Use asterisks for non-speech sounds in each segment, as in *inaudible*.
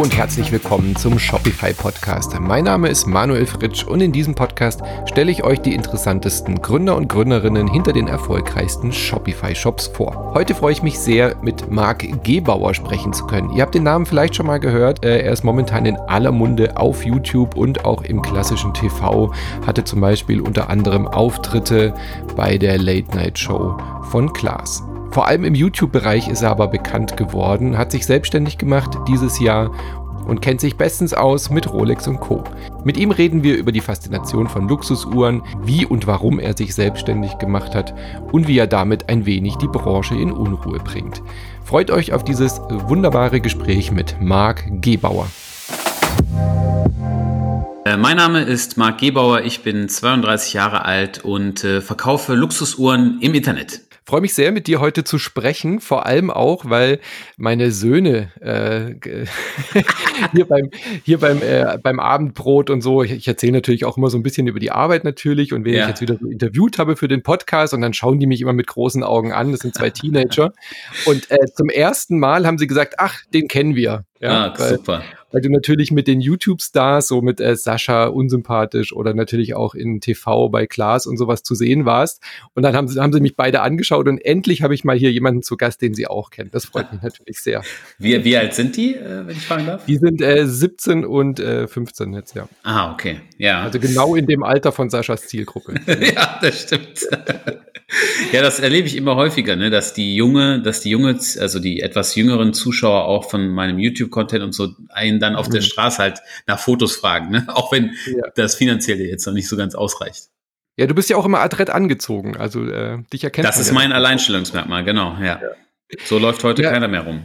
Und herzlich willkommen zum Shopify Podcast. Mein Name ist Manuel Fritsch und in diesem Podcast stelle ich euch die interessantesten Gründer und Gründerinnen hinter den erfolgreichsten Shopify Shops vor. Heute freue ich mich sehr, mit Marc Gebauer sprechen zu können. Ihr habt den Namen vielleicht schon mal gehört. Äh, er ist momentan in aller Munde auf YouTube und auch im klassischen TV. Hatte zum Beispiel unter anderem Auftritte bei der Late Night Show von Klaas. Vor allem im YouTube-Bereich ist er aber bekannt geworden, hat sich selbstständig gemacht dieses Jahr und kennt sich bestens aus mit Rolex und Co. Mit ihm reden wir über die Faszination von Luxusuhren, wie und warum er sich selbstständig gemacht hat und wie er damit ein wenig die Branche in Unruhe bringt. Freut euch auf dieses wunderbare Gespräch mit Marc Gebauer. Äh, mein Name ist Marc Gebauer, ich bin 32 Jahre alt und äh, verkaufe Luxusuhren im Internet freue mich sehr, mit dir heute zu sprechen, vor allem auch, weil meine Söhne äh, *laughs* hier beim, hier beim, äh, beim Abendbrot und so, ich, ich erzähle natürlich auch immer so ein bisschen über die Arbeit natürlich und wen ja. ich jetzt wieder so interviewt habe für den Podcast und dann schauen die mich immer mit großen Augen an, das sind zwei *laughs* Teenager und äh, zum ersten Mal haben sie gesagt, ach, den kennen wir. Ja, ah, super weil du natürlich mit den YouTube-Stars, so mit äh, Sascha unsympathisch oder natürlich auch in TV bei Klaas und sowas zu sehen warst. Und dann haben sie, haben sie mich beide angeschaut und endlich habe ich mal hier jemanden zu Gast, den sie auch kennen. Das freut mich natürlich sehr. *laughs* Wie, wie alt sind die, äh, wenn ich fragen darf? Die sind äh, 17 und äh, 15 jetzt, ja. Ah, okay. Ja. Also genau in dem Alter von Saschas Zielgruppe. *laughs* ja, das stimmt. *laughs* ja, das erlebe ich immer häufiger, ne, dass die junge, dass die junge, also die etwas jüngeren Zuschauer auch von meinem YouTube-Content und so einen dann auf mhm. der Straße halt nach Fotos fragen, ne? *laughs* Auch wenn ja. das Finanzielle jetzt noch nicht so ganz ausreicht. Ja, du bist ja auch immer adrett angezogen, also äh, dich erkennt Das ist ja mein Alleinstellungsmerkmal, genau, ja. ja. So läuft heute keiner mehr rum.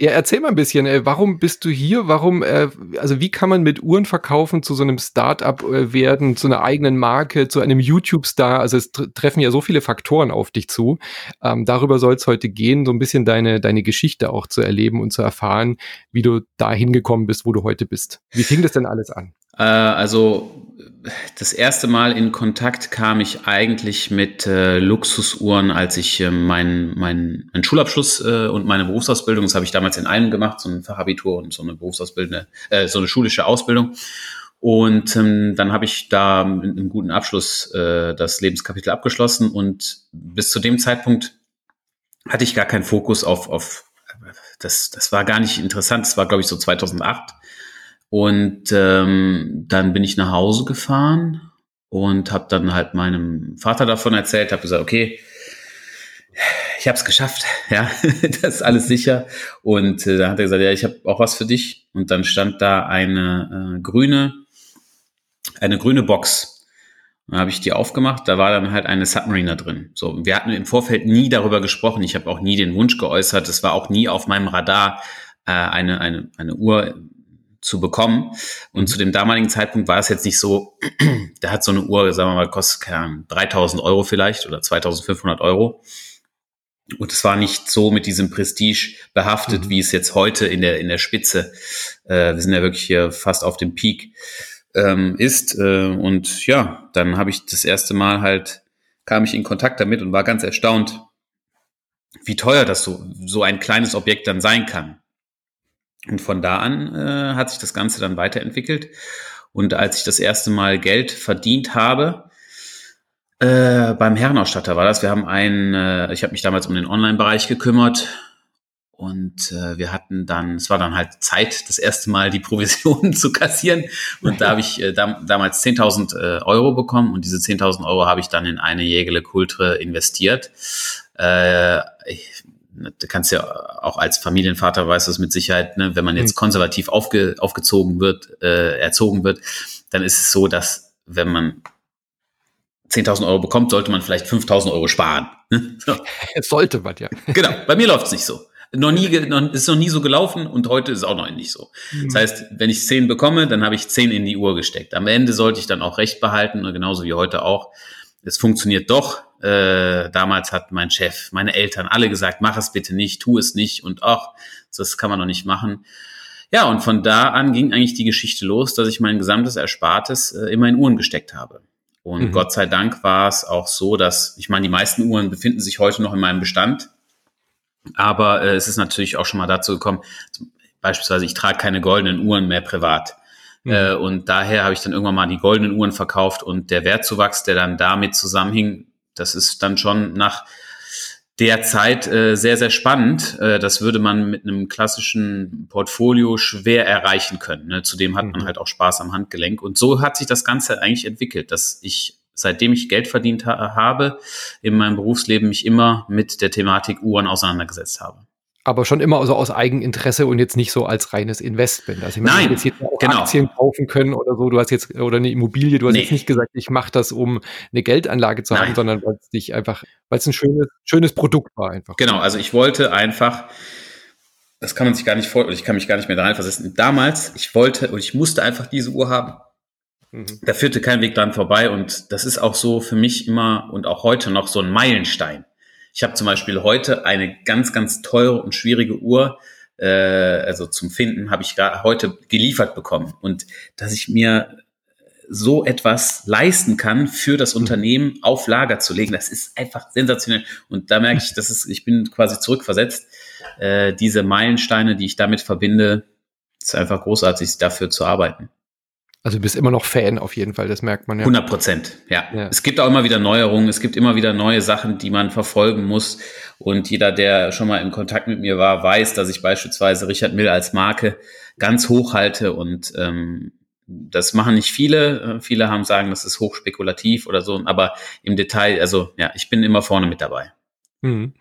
Ja, erzähl mal ein bisschen, äh, warum bist du hier? Warum, äh, also wie kann man mit Uhren verkaufen zu so einem Startup äh, werden, zu einer eigenen Marke, zu einem YouTube-Star? Also es treffen ja so viele Faktoren auf dich zu. Ähm, darüber soll es heute gehen, so ein bisschen deine, deine Geschichte auch zu erleben und zu erfahren, wie du da hingekommen bist, wo du heute bist. Wie fing das denn alles an? Äh, also das erste Mal in Kontakt kam ich eigentlich mit äh, Luxusuhren, als ich äh, meinen mein, mein Schulabschluss äh, und meine Berufsausbildung, das habe ich damals in einem gemacht, so ein Fachabitur und so eine Berufsausbildende, äh, so eine schulische Ausbildung. Und ähm, dann habe ich da mit einem guten Abschluss äh, das Lebenskapitel abgeschlossen und bis zu dem Zeitpunkt hatte ich gar keinen Fokus auf, auf das, das war gar nicht interessant. Das war, glaube ich, so 2008. Und ähm, dann bin ich nach Hause gefahren und habe dann halt meinem Vater davon erzählt, habe gesagt, okay, ich habe es geschafft, *laughs* ja, das ist alles sicher. Und äh, dann hat er gesagt, ja, ich habe auch was für dich. Und dann stand da eine äh, grüne, eine grüne Box. Dann habe ich die aufgemacht, da war dann halt eine Submariner drin. So, wir hatten im Vorfeld nie darüber gesprochen. Ich habe auch nie den Wunsch geäußert. Es war auch nie auf meinem Radar, äh, eine, eine, eine Uhr zu bekommen. Und mhm. zu dem damaligen Zeitpunkt war es jetzt nicht so, *clears throat* der hat so eine Uhr, sagen wir mal, kostet keine Ahnung, 3000 Euro vielleicht oder 2500 Euro. Und es war nicht so mit diesem Prestige behaftet, mhm. wie es jetzt heute in der, in der Spitze, äh, wir sind ja wirklich hier fast auf dem Peak, ähm, ist. Äh, und ja, dann habe ich das erste Mal halt, kam ich in Kontakt damit und war ganz erstaunt, wie teuer das so, so ein kleines Objekt dann sein kann. Und von da an äh, hat sich das Ganze dann weiterentwickelt. Und als ich das erste Mal Geld verdient habe, äh, beim Herrenausstatter war das, wir haben einen, äh, ich habe mich damals um den Online-Bereich gekümmert und äh, wir hatten dann, es war dann halt Zeit, das erste Mal die Provisionen *laughs* zu kassieren. Und da habe ich äh, dam damals 10.000 äh, Euro bekommen und diese 10.000 Euro habe ich dann in eine Jägele Kultre investiert. Äh, ich, du kannst ja auch als Familienvater weißt du es mit Sicherheit, ne, wenn man jetzt mhm. konservativ aufge, aufgezogen wird, äh, erzogen wird, dann ist es so, dass wenn man 10.000 Euro bekommt, sollte man vielleicht 5.000 Euro sparen. Ne? So. *laughs* Sollte man, ja. *laughs* Genau, bei mir läuft's nicht so. Noch nie, *laughs* noch, ist noch nie so gelaufen und heute ist es auch noch nicht so. Mhm. Das heißt, wenn ich 10 bekomme, dann habe ich 10 in die Uhr gesteckt. Am Ende sollte ich dann auch recht behalten, genauso wie heute auch. Es funktioniert doch, äh, damals hat mein Chef, meine Eltern alle gesagt, mach es bitte nicht, tu es nicht und ach, das kann man doch nicht machen. Ja, und von da an ging eigentlich die Geschichte los, dass ich mein gesamtes Erspartes äh, immer in Uhren gesteckt habe. Und mhm. Gott sei Dank war es auch so, dass, ich meine, die meisten Uhren befinden sich heute noch in meinem Bestand. Aber äh, es ist natürlich auch schon mal dazu gekommen, beispielsweise, ich trage keine goldenen Uhren mehr privat. Mhm. Äh, und daher habe ich dann irgendwann mal die goldenen Uhren verkauft und der Wertzuwachs, der dann damit zusammenhing, das ist dann schon nach der Zeit äh, sehr, sehr spannend. Äh, das würde man mit einem klassischen Portfolio schwer erreichen können. Ne? Zudem hat mhm. man halt auch Spaß am Handgelenk. Und so hat sich das Ganze eigentlich entwickelt, dass ich, seitdem ich Geld verdient ha habe, in meinem Berufsleben mich immer mit der Thematik Uhren auseinandergesetzt habe aber schon immer so aus Eigeninteresse und jetzt nicht so als reines Investment. Also ich meine, Nein, jetzt auch genau. Aktien kaufen können oder so. Du hast jetzt oder eine Immobilie. Du hast nee. jetzt nicht gesagt, ich mache das, um eine Geldanlage zu Nein. haben, sondern weil es dich einfach, weil es ein schönes, schönes Produkt war einfach. Genau. Also ich wollte einfach, das kann man sich gar nicht vor, ich kann mich gar nicht mehr da reinversetzen. Damals, ich wollte und ich musste einfach diese Uhr haben. Mhm. Da führte kein Weg dran vorbei und das ist auch so für mich immer und auch heute noch so ein Meilenstein. Ich habe zum Beispiel heute eine ganz, ganz teure und schwierige Uhr, äh, also zum Finden, habe ich heute geliefert bekommen. Und dass ich mir so etwas leisten kann, für das. Unternehmen auf Lager zu legen, das ist einfach sensationell. Und da merke ich, das ist, ich bin quasi zurückversetzt. Äh, diese Meilensteine, die ich damit verbinde, ist einfach großartig, dafür zu arbeiten. Also du bist immer noch Fan auf jeden Fall, das merkt man ja. 100 Prozent, ja. ja. Es gibt auch immer wieder Neuerungen, es gibt immer wieder neue Sachen, die man verfolgen muss. Und jeder, der schon mal in Kontakt mit mir war, weiß, dass ich beispielsweise Richard Mill als Marke ganz hoch halte. Und ähm, das machen nicht viele. Viele haben sagen, das ist hochspekulativ oder so. Aber im Detail, also ja, ich bin immer vorne mit dabei. Mhm.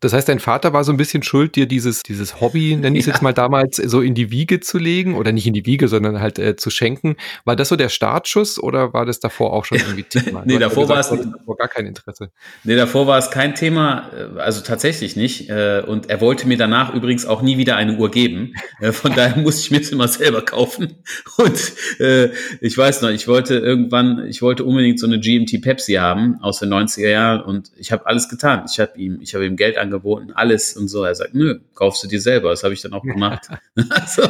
Das heißt, dein Vater war so ein bisschen schuld, dir dieses, dieses Hobby, nenne ich es ja. jetzt mal damals, so in die Wiege zu legen oder nicht in die Wiege, sondern halt äh, zu schenken. War das so der Startschuss oder war das davor auch schon irgendwie *laughs* Thema? nee, davor gesagt, war es davor gar kein Interesse. Nee, davor war es kein Thema, äh, also tatsächlich nicht. Äh, und er wollte mir danach übrigens auch nie wieder eine Uhr geben. Äh, von daher *laughs* musste ich mir es immer selber kaufen. Und äh, ich weiß noch, ich wollte irgendwann, ich wollte unbedingt so eine GMT Pepsi haben aus den 90er Jahren und ich habe alles getan. Ich habe ihm, ich habe ihm Geld angeboten, alles und so. Er sagt, nö, kaufst du dir selber. Das habe ich dann auch gemacht. *laughs* *laughs* also,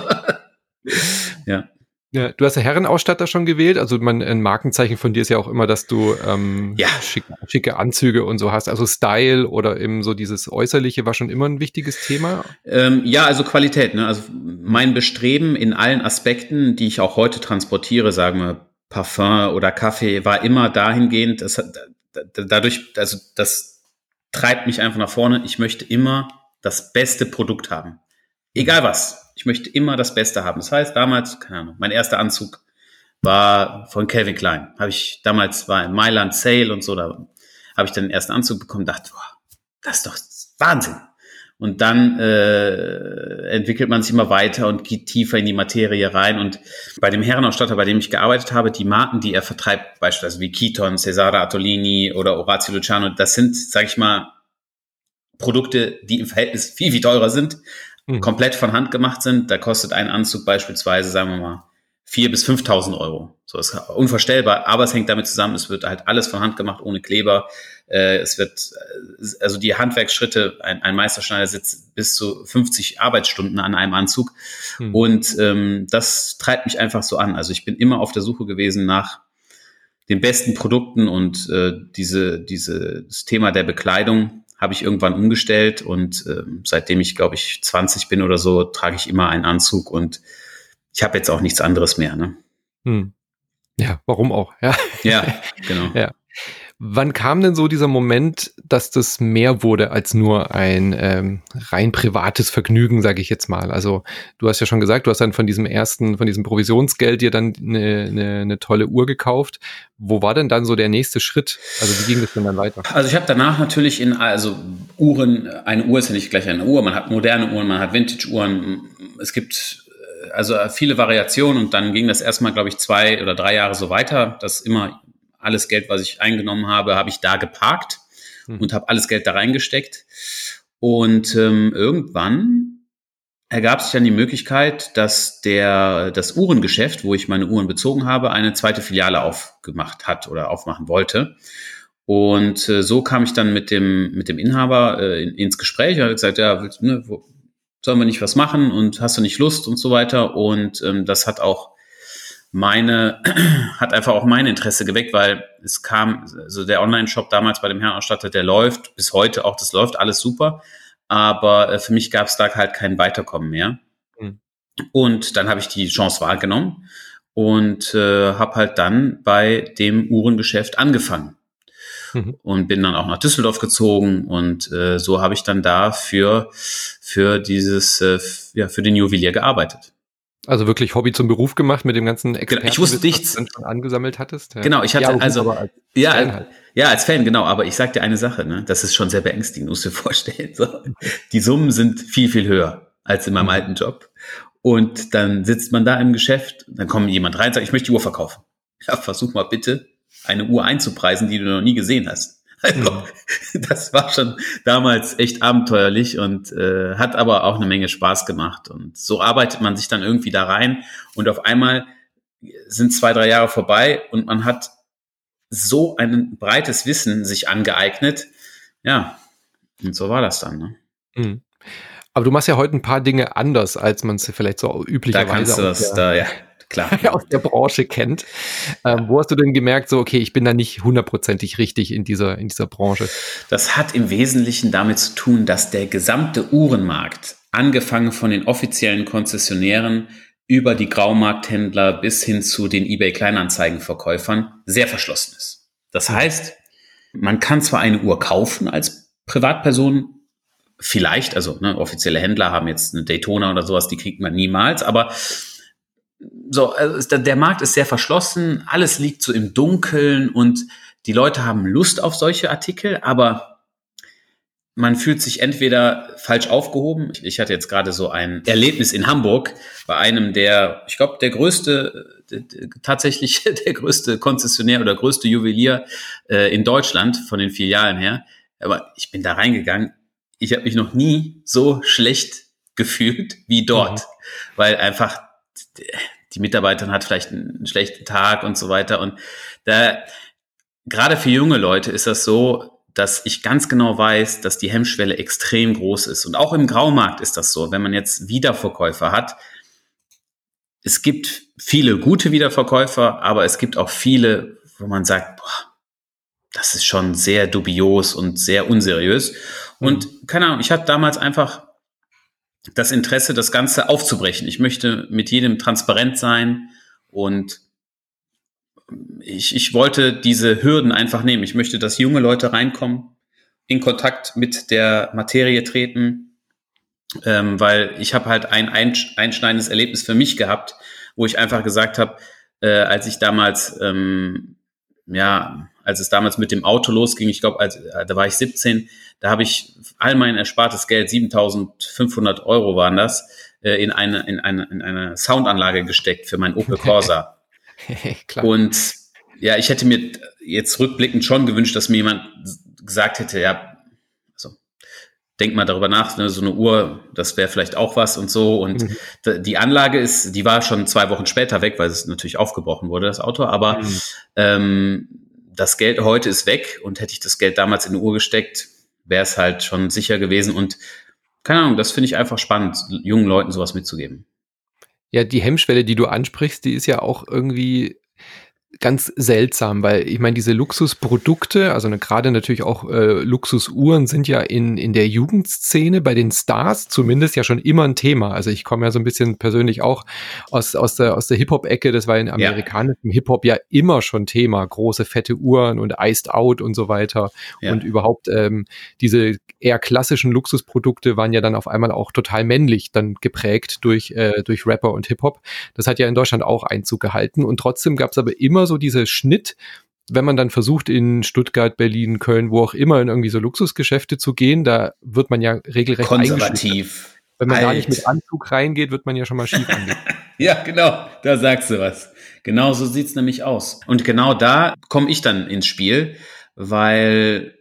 ja. Ja, du hast ja Herrenausstatter schon gewählt. Also man, ein Markenzeichen von dir ist ja auch immer, dass du ähm, ja. schicke, schicke Anzüge und so hast. Also Style oder eben so dieses Äußerliche war schon immer ein wichtiges Thema. Ähm, ja, also Qualität. Ne? Also mein Bestreben in allen Aspekten, die ich auch heute transportiere, sagen wir Parfum oder Kaffee, war immer dahingehend, dass dadurch, also das treibt mich einfach nach vorne. Ich möchte immer das beste Produkt haben. Egal was. Ich möchte immer das Beste haben. Das heißt, damals, keine Ahnung, mein erster Anzug war von Calvin Klein. Habe ich damals war in Mailand Sale und so, da habe ich dann den ersten Anzug bekommen, dachte, boah, das ist doch Wahnsinn. Und dann äh, entwickelt man sich immer weiter und geht tiefer in die Materie rein. Und bei dem Herrenausstatter, bei dem ich gearbeitet habe, die Marken, die er vertreibt, beispielsweise wie Keaton, Cesare Attolini oder Orazio Luciano, das sind, sage ich mal, Produkte, die im Verhältnis viel, viel teurer sind, mhm. komplett von Hand gemacht sind. Da kostet ein Anzug beispielsweise, sagen wir mal, vier bis 5.000 Euro. So ist unvorstellbar, aber es hängt damit zusammen, es wird halt alles von Hand gemacht, ohne Kleber. Äh, es wird, äh, also die Handwerksschritte, ein, ein Meisterschneider sitzt bis zu 50 Arbeitsstunden an einem Anzug. Hm. Und ähm, das treibt mich einfach so an. Also ich bin immer auf der Suche gewesen nach den besten Produkten und äh, diese, diese, das Thema der Bekleidung habe ich irgendwann umgestellt und äh, seitdem ich, glaube ich, 20 bin oder so, trage ich immer einen Anzug und ich habe jetzt auch nichts anderes mehr. Ne? Hm. Ja, warum auch? Ja, ja *laughs* genau. ja. Wann kam denn so dieser Moment, dass das mehr wurde als nur ein ähm, rein privates Vergnügen, sage ich jetzt mal? Also du hast ja schon gesagt, du hast dann von diesem ersten, von diesem Provisionsgeld dir dann eine, eine, eine tolle Uhr gekauft. Wo war denn dann so der nächste Schritt? Also wie ging das denn dann weiter? Also ich habe danach natürlich in also Uhren, eine Uhr ist ja nicht gleich eine Uhr, man hat moderne Uhren, man hat Vintage-Uhren, es gibt also viele Variationen und dann ging das erstmal, glaube ich, zwei oder drei Jahre so weiter, dass immer alles Geld, was ich eingenommen habe, habe ich da geparkt mhm. und habe alles Geld da reingesteckt. Und ähm, irgendwann ergab sich dann die Möglichkeit, dass der das Uhrengeschäft, wo ich meine Uhren bezogen habe, eine zweite Filiale aufgemacht hat oder aufmachen wollte. Und äh, so kam ich dann mit dem mit dem Inhaber äh, in, ins Gespräch. Er hat gesagt, ja, willst, ne, wo, sollen wir nicht was machen und hast du nicht Lust und so weiter. Und ähm, das hat auch meine, *clears throat* hat einfach auch mein Interesse geweckt, weil es kam, also der Online-Shop damals bei dem Herrenausstatter, der läuft bis heute auch, das läuft alles super. Aber äh, für mich gab es da halt kein Weiterkommen mehr. Mhm. Und dann habe ich die Chance wahrgenommen und äh, habe halt dann bei dem Uhrengeschäft angefangen. Mhm. Und bin dann auch nach Düsseldorf gezogen und äh, so habe ich dann da für, für dieses, äh, ja, für den Juwelier gearbeitet. Also wirklich Hobby zum Beruf gemacht mit dem ganzen Experten, genau, ich wusste nichts. Was du schon angesammelt hattest. Ja. Genau, ich hatte ja, also als ja, halt. ja, als Fan genau. Aber ich sag dir eine Sache, ne, das ist schon sehr beängstigend, musst du dir *laughs* vorstellen. So. Die Summen sind viel viel höher als in meinem mhm. alten Job. Und dann sitzt man da im Geschäft, dann kommt jemand rein und sagt, ich möchte die Uhr verkaufen. Ja, versuch mal bitte, eine Uhr einzupreisen, die du noch nie gesehen hast. *laughs* Also, mhm. das war schon damals echt abenteuerlich und äh, hat aber auch eine Menge Spaß gemacht. Und so arbeitet man sich dann irgendwie da rein und auf einmal sind zwei, drei Jahre vorbei und man hat so ein breites Wissen sich angeeignet. Ja, und so war das dann. Ne? Mhm. Aber du machst ja heute ein paar Dinge anders, als man es vielleicht so üblicherweise da kannst du das, da, ja klar. *laughs* aus der Branche kennt. Ähm, wo hast du denn gemerkt, so, okay, ich bin da nicht hundertprozentig richtig in dieser, in dieser Branche? Das hat im Wesentlichen damit zu tun, dass der gesamte Uhrenmarkt, angefangen von den offiziellen Konzessionären über die Graumarkthändler bis hin zu den eBay-Kleinanzeigenverkäufern, sehr verschlossen ist. Das heißt, man kann zwar eine Uhr kaufen als Privatperson, vielleicht, also ne, offizielle Händler haben jetzt eine Daytona oder sowas, die kriegt man niemals, aber so, also der Markt ist sehr verschlossen, alles liegt so im Dunkeln und die Leute haben Lust auf solche Artikel, aber man fühlt sich entweder falsch aufgehoben. Ich hatte jetzt gerade so ein Erlebnis in Hamburg bei einem der, ich glaube, der größte, tatsächlich *laughs* der größte Konzessionär oder größte Juwelier äh, in Deutschland von den Filialen her. Aber ich bin da reingegangen. Ich habe mich noch nie so schlecht gefühlt wie dort, mhm. weil einfach die Mitarbeiterin hat vielleicht einen schlechten Tag und so weiter. Und da, gerade für junge Leute ist das so, dass ich ganz genau weiß, dass die Hemmschwelle extrem groß ist. Und auch im Graumarkt ist das so, wenn man jetzt Wiederverkäufer hat. Es gibt viele gute Wiederverkäufer, aber es gibt auch viele, wo man sagt, boah, das ist schon sehr dubios und sehr unseriös. Und mhm. keine Ahnung, ich hatte damals einfach das Interesse, das Ganze aufzubrechen. Ich möchte mit jedem transparent sein und ich, ich wollte diese Hürden einfach nehmen. Ich möchte, dass junge Leute reinkommen, in Kontakt mit der Materie treten, ähm, weil ich habe halt ein einschneidendes Erlebnis für mich gehabt, wo ich einfach gesagt habe, äh, als ich damals, ähm, ja, als es damals mit dem Auto losging, ich glaube, äh, da war ich 17, da habe ich all mein erspartes Geld, 7500 Euro waren das, äh, in eine, in eine, in eine Soundanlage gesteckt für mein Opel Corsa. *laughs* Und ja, ich hätte mir jetzt rückblickend schon gewünscht, dass mir jemand gesagt hätte, ja, also denk mal darüber nach, ne, so eine Uhr, das wäre vielleicht auch was und so. Und mhm. die Anlage ist, die war schon zwei Wochen später weg, weil es natürlich aufgebrochen wurde, das Auto. Aber mhm. ähm, das Geld heute ist weg und hätte ich das Geld damals in eine Uhr gesteckt, wäre es halt schon sicher gewesen. Und keine Ahnung, das finde ich einfach spannend, jungen Leuten sowas mitzugeben. Ja, die Hemmschwelle, die du ansprichst, die ist ja auch irgendwie ganz seltsam, weil ich meine, diese Luxusprodukte, also ne, gerade natürlich auch äh, Luxusuhren sind ja in, in der Jugendszene bei den Stars zumindest ja schon immer ein Thema. Also ich komme ja so ein bisschen persönlich auch aus, aus der, aus der Hip-Hop-Ecke, das war in amerikanischem ja. Hip-Hop ja immer schon Thema. Große, fette Uhren und Iced Out und so weiter. Ja. Und überhaupt ähm, diese eher klassischen Luxusprodukte waren ja dann auf einmal auch total männlich dann geprägt durch, äh, durch Rapper und Hip-Hop. Das hat ja in Deutschland auch Einzug gehalten und trotzdem gab es aber immer immer so dieser Schnitt, wenn man dann versucht, in Stuttgart, Berlin, Köln, wo auch immer, in irgendwie so Luxusgeschäfte zu gehen, da wird man ja regelrecht konservativ. Wenn man alt. da nicht mit Anzug reingeht, wird man ja schon mal schief angeht. *laughs* ja, genau, da sagst du was. Genau so sieht's nämlich aus. Und genau da komme ich dann ins Spiel, weil,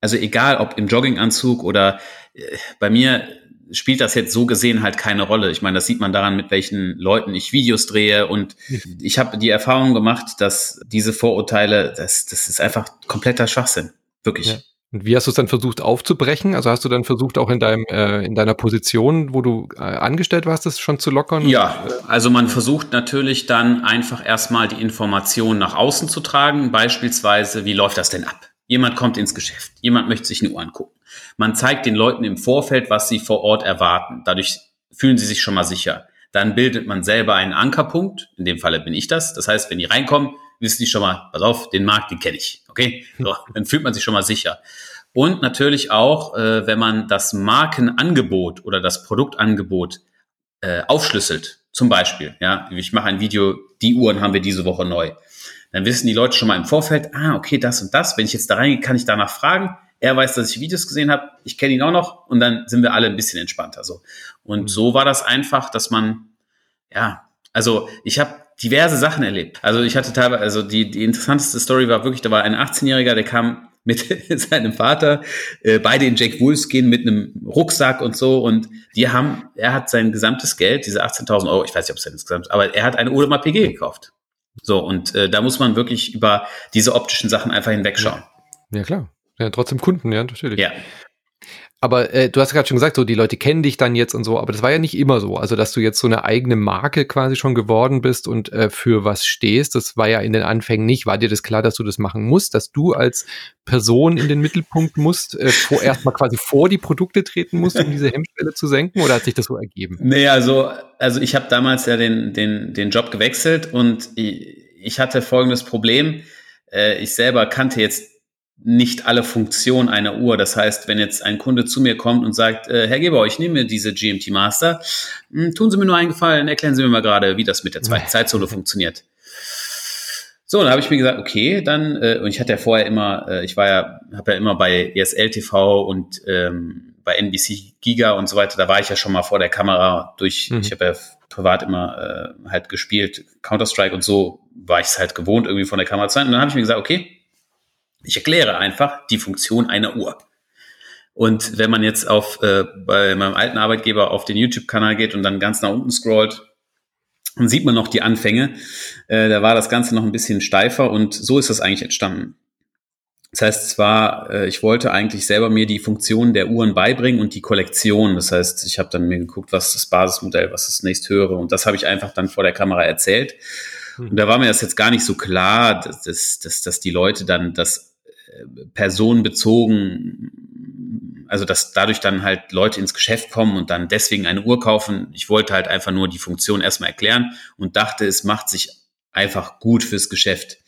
also egal ob im Jogginganzug oder äh, bei mir spielt das jetzt so gesehen halt keine Rolle. Ich meine, das sieht man daran, mit welchen Leuten ich Videos drehe. Und *laughs* ich habe die Erfahrung gemacht, dass diese Vorurteile, das, das ist einfach kompletter Schwachsinn. Wirklich. Ja. Und wie hast du es dann versucht aufzubrechen? Also hast du dann versucht, auch in deinem äh, in deiner Position, wo du äh, angestellt warst, das schon zu lockern? Ja, also man versucht natürlich dann einfach erstmal die Information nach außen zu tragen. Beispielsweise, wie läuft das denn ab? Jemand kommt ins Geschäft, jemand möchte sich eine Uhr angucken. Man zeigt den Leuten im Vorfeld, was sie vor Ort erwarten. Dadurch fühlen sie sich schon mal sicher. Dann bildet man selber einen Ankerpunkt. In dem Falle bin ich das. Das heißt, wenn die reinkommen, wissen die schon mal, pass auf, den Markt, den kenne ich. Okay? So, *laughs* dann fühlt man sich schon mal sicher. Und natürlich auch, äh, wenn man das Markenangebot oder das Produktangebot äh, aufschlüsselt. Zum Beispiel, ja, ich mache ein Video, die Uhren haben wir diese Woche neu. Dann wissen die Leute schon mal im Vorfeld, ah, okay, das und das. Wenn ich jetzt da reingehe, kann ich danach fragen. Er weiß, dass ich Videos gesehen habe. Ich kenne ihn auch noch. Und dann sind wir alle ein bisschen entspannter so. Und mhm. so war das einfach, dass man, ja, also ich habe diverse Sachen erlebt. Also ich hatte teilweise, also die, die interessanteste Story war wirklich, da war ein 18-Jähriger, der kam *laughs* mit seinem Vater, äh, beide in Jack Wolfskin mit einem Rucksack und so und die haben, er hat sein gesamtes Geld, diese 18.000 Euro, ich weiß nicht, ob es insgesamt, aber er hat eine Audemars PG gekauft. So und äh, da muss man wirklich über diese optischen Sachen einfach hinwegschauen. Ja klar, ja trotzdem Kunden, ja natürlich. Ja. Aber äh, du hast gerade schon gesagt, so die Leute kennen dich dann jetzt und so, aber das war ja nicht immer so. Also, dass du jetzt so eine eigene Marke quasi schon geworden bist und äh, für was stehst, das war ja in den Anfängen nicht. War dir das klar, dass du das machen musst, dass du als Person in den Mittelpunkt musst, äh, vorerst mal quasi vor die Produkte treten musst, um diese Hemmschwelle zu senken, oder hat sich das so ergeben? Nee, also, also ich habe damals ja den, den, den Job gewechselt und ich, ich hatte folgendes Problem. Äh, ich selber kannte jetzt nicht alle Funktionen einer Uhr. Das heißt, wenn jetzt ein Kunde zu mir kommt und sagt, äh, Herr Geber, ich nehme diese GMT Master, mh, hm, tun Sie mir nur einen Gefallen, erklären Sie mir mal gerade, wie das mit der zweiten Zeitzone funktioniert. So, dann habe ich mir gesagt, okay, dann, äh, und ich hatte ja vorher immer, äh, ich war ja, habe ja immer bei ESL TV und ähm, bei NBC Giga und so weiter, da war ich ja schon mal vor der Kamera durch, mhm. ich habe ja privat immer äh, halt gespielt, Counter-Strike und so war ich es halt gewohnt, irgendwie von der Kamera zu sein. Und dann habe ich mir gesagt, okay, ich erkläre einfach die Funktion einer Uhr. Und wenn man jetzt auf äh, bei meinem alten Arbeitgeber auf den YouTube-Kanal geht und dann ganz nach unten scrollt, dann sieht man noch die Anfänge. Äh, da war das Ganze noch ein bisschen steifer und so ist das eigentlich entstanden. Das heißt zwar, äh, ich wollte eigentlich selber mir die Funktion der Uhren beibringen und die Kollektion. Das heißt, ich habe dann mir geguckt, was ist das Basismodell, was ist das nächsthöhere und das habe ich einfach dann vor der Kamera erzählt. Hm. Und da war mir das jetzt gar nicht so klar, dass, dass, dass, dass die Leute dann das personenbezogen, also dass dadurch dann halt Leute ins Geschäft kommen und dann deswegen eine Uhr kaufen. Ich wollte halt einfach nur die Funktion erstmal erklären und dachte, es macht sich einfach gut fürs Geschäft.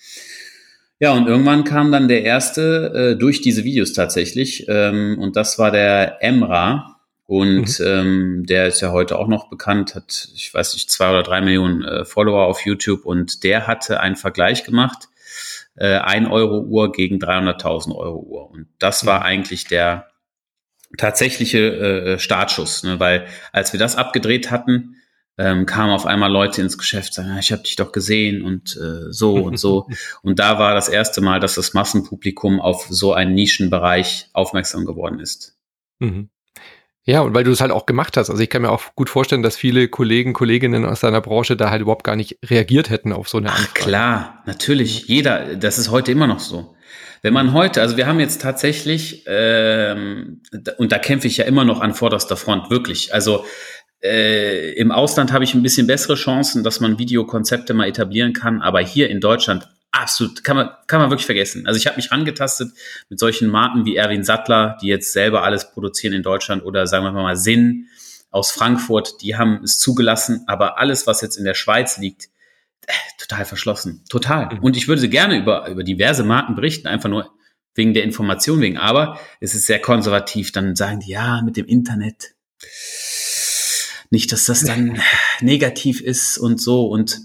Ja, und irgendwann kam dann der erste äh, durch diese Videos tatsächlich ähm, und das war der Emra. Und mhm. ähm, der ist ja heute auch noch bekannt, hat, ich weiß nicht, zwei oder drei Millionen äh, Follower auf YouTube und der hatte einen Vergleich gemacht äh, 1 Euro Uhr gegen 300.000 Euro Uhr. Und das war mhm. eigentlich der tatsächliche äh, Startschuss, ne? weil als wir das abgedreht hatten, ähm, kamen auf einmal Leute ins Geschäft, sagen, ich habe dich doch gesehen und äh, so und so. *laughs* Und da war das erste Mal, dass das Massenpublikum auf so einen Nischenbereich aufmerksam geworden ist. Mhm. Ja, und weil du es halt auch gemacht hast. Also ich kann mir auch gut vorstellen, dass viele Kollegen, Kolleginnen aus deiner Branche da halt überhaupt gar nicht reagiert hätten auf so eine Anfrage. Ach, klar, natürlich. Jeder, das ist heute immer noch so. Wenn man heute, also wir haben jetzt tatsächlich, ähm, und da kämpfe ich ja immer noch an vorderster Front, wirklich. Also äh, im Ausland habe ich ein bisschen bessere Chancen, dass man Videokonzepte mal etablieren kann, aber hier in Deutschland absolut, kann man, kann man wirklich vergessen. Also ich habe mich angetastet mit solchen Marken wie Erwin Sattler, die jetzt selber alles produzieren in Deutschland oder sagen wir mal Sinn aus Frankfurt, die haben es zugelassen, aber alles, was jetzt in der Schweiz liegt, äh, total verschlossen. Total. Mhm. Und ich würde gerne über, über diverse Marken berichten, einfach nur wegen der Information wegen, aber es ist sehr konservativ. Dann sagen die, ja, mit dem Internet. Nicht, dass das dann *laughs* negativ ist und so und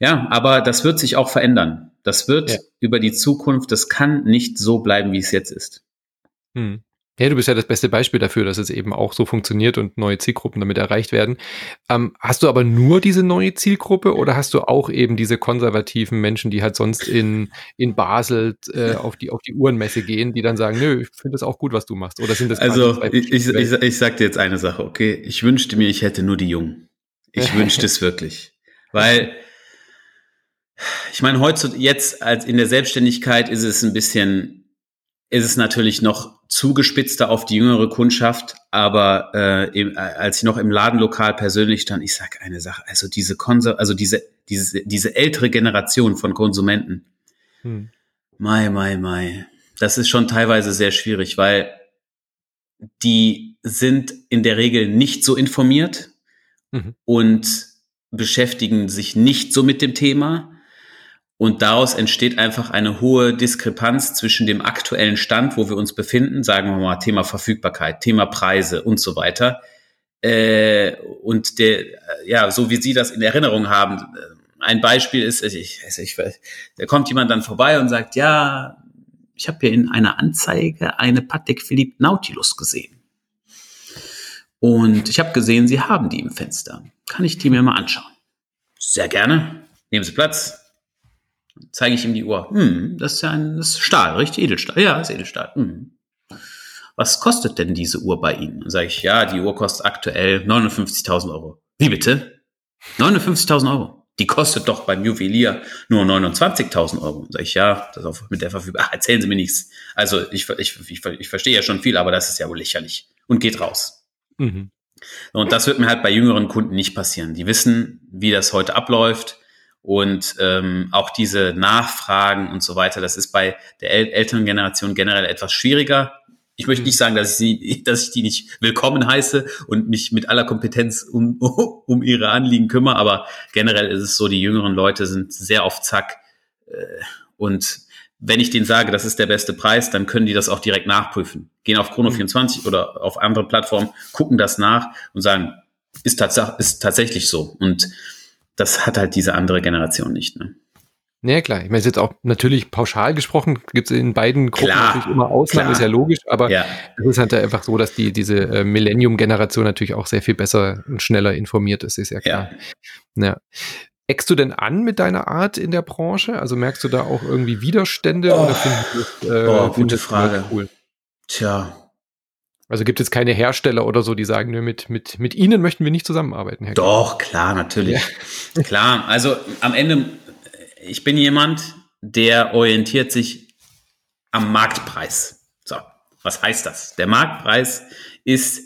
ja, aber das wird sich auch verändern. Das wird ja. über die Zukunft, das kann nicht so bleiben, wie es jetzt ist. Hm. Ja, du bist ja das beste Beispiel dafür, dass es eben auch so funktioniert und neue Zielgruppen damit erreicht werden. Ähm, hast du aber nur diese neue Zielgruppe oder hast du auch eben diese konservativen Menschen, die halt sonst in, in Basel äh, *laughs* auf, die, auf die Uhrenmesse gehen, die dann sagen, nö, ich finde das auch gut, was du machst? Oder sind das Also, ich, ich, ich, ich sag dir jetzt eine Sache, okay? Ich wünschte mir, ich hätte nur die Jungen. Ich *laughs* wünschte es wirklich. Weil ich meine, heute, jetzt als in der Selbstständigkeit ist es ein bisschen, ist es natürlich noch zugespitzter auf die jüngere Kundschaft, aber äh, im, als ich noch im Ladenlokal persönlich stand, ich sag eine Sache, also diese Konser also diese, diese, diese ältere Generation von Konsumenten, hm. mai, mai, mai, das ist schon teilweise sehr schwierig, weil die sind in der Regel nicht so informiert mhm. und beschäftigen sich nicht so mit dem Thema. Und daraus entsteht einfach eine hohe Diskrepanz zwischen dem aktuellen Stand, wo wir uns befinden, sagen wir mal Thema Verfügbarkeit, Thema Preise und so weiter. Äh, und der, ja, so wie Sie das in Erinnerung haben, äh, ein Beispiel ist, ich, ich, ich, da kommt jemand dann vorbei und sagt, ja, ich habe hier in einer Anzeige eine Patek Philippe Nautilus gesehen. Und ich habe gesehen, Sie haben die im Fenster. Kann ich die mir mal anschauen? Sehr gerne. Nehmen Sie Platz. Zeige ich ihm die Uhr. Hm, das ist ja ein das ist Stahl, richtig? Edelstahl. Ja, das ist Edelstahl. Hm. Was kostet denn diese Uhr bei Ihnen? Dann sage ich, ja, die Uhr kostet aktuell 59.000 Euro. Wie bitte? 59.000 Euro die kostet doch beim Juwelier nur 29.000 Euro. Sag ich, ja, das auch mit der Verfügung. Ach, erzählen Sie mir nichts. Also ich, ich, ich, ich verstehe ja schon viel, aber das ist ja wohl lächerlich. Und geht raus. Mhm. Und das wird mir halt bei jüngeren Kunden nicht passieren. Die wissen, wie das heute abläuft. Und ähm, auch diese Nachfragen und so weiter, das ist bei der älteren Generation generell etwas schwieriger ich möchte nicht sagen, dass ich sie, *laughs* dass ich die nicht willkommen heiße und mich mit aller Kompetenz um, *laughs* um ihre Anliegen kümmere, aber generell ist es so, die jüngeren Leute sind sehr auf Zack äh, und wenn ich denen sage, das ist der beste Preis, dann können die das auch direkt nachprüfen. Gehen auf Chrono24 mhm. oder auf andere Plattformen, gucken das nach und sagen, ist, tats ist tatsächlich so. Und das hat halt diese andere Generation nicht. Ne? Nee, klar. Ich meine, es ist jetzt auch natürlich pauschal gesprochen, gibt es in beiden Gruppen klar, natürlich immer Ausnahmen, ist ja logisch, aber ja. es ist halt einfach so, dass die, diese äh, Millennium-Generation natürlich auch sehr viel besser und schneller informiert ist, ist ja klar. Ja. ja. Eckst du denn an mit deiner Art in der Branche? Also merkst du da auch irgendwie Widerstände oh, oder findest äh, oh, gute Frage. Cool? Tja. Also gibt es keine Hersteller oder so, die sagen, nö, mit, mit, mit ihnen möchten wir nicht zusammenarbeiten. Herr Doch, klar, natürlich. Ja. *laughs* Klar, also am Ende ich bin jemand, der orientiert sich am Marktpreis. So, was heißt das? Der Marktpreis ist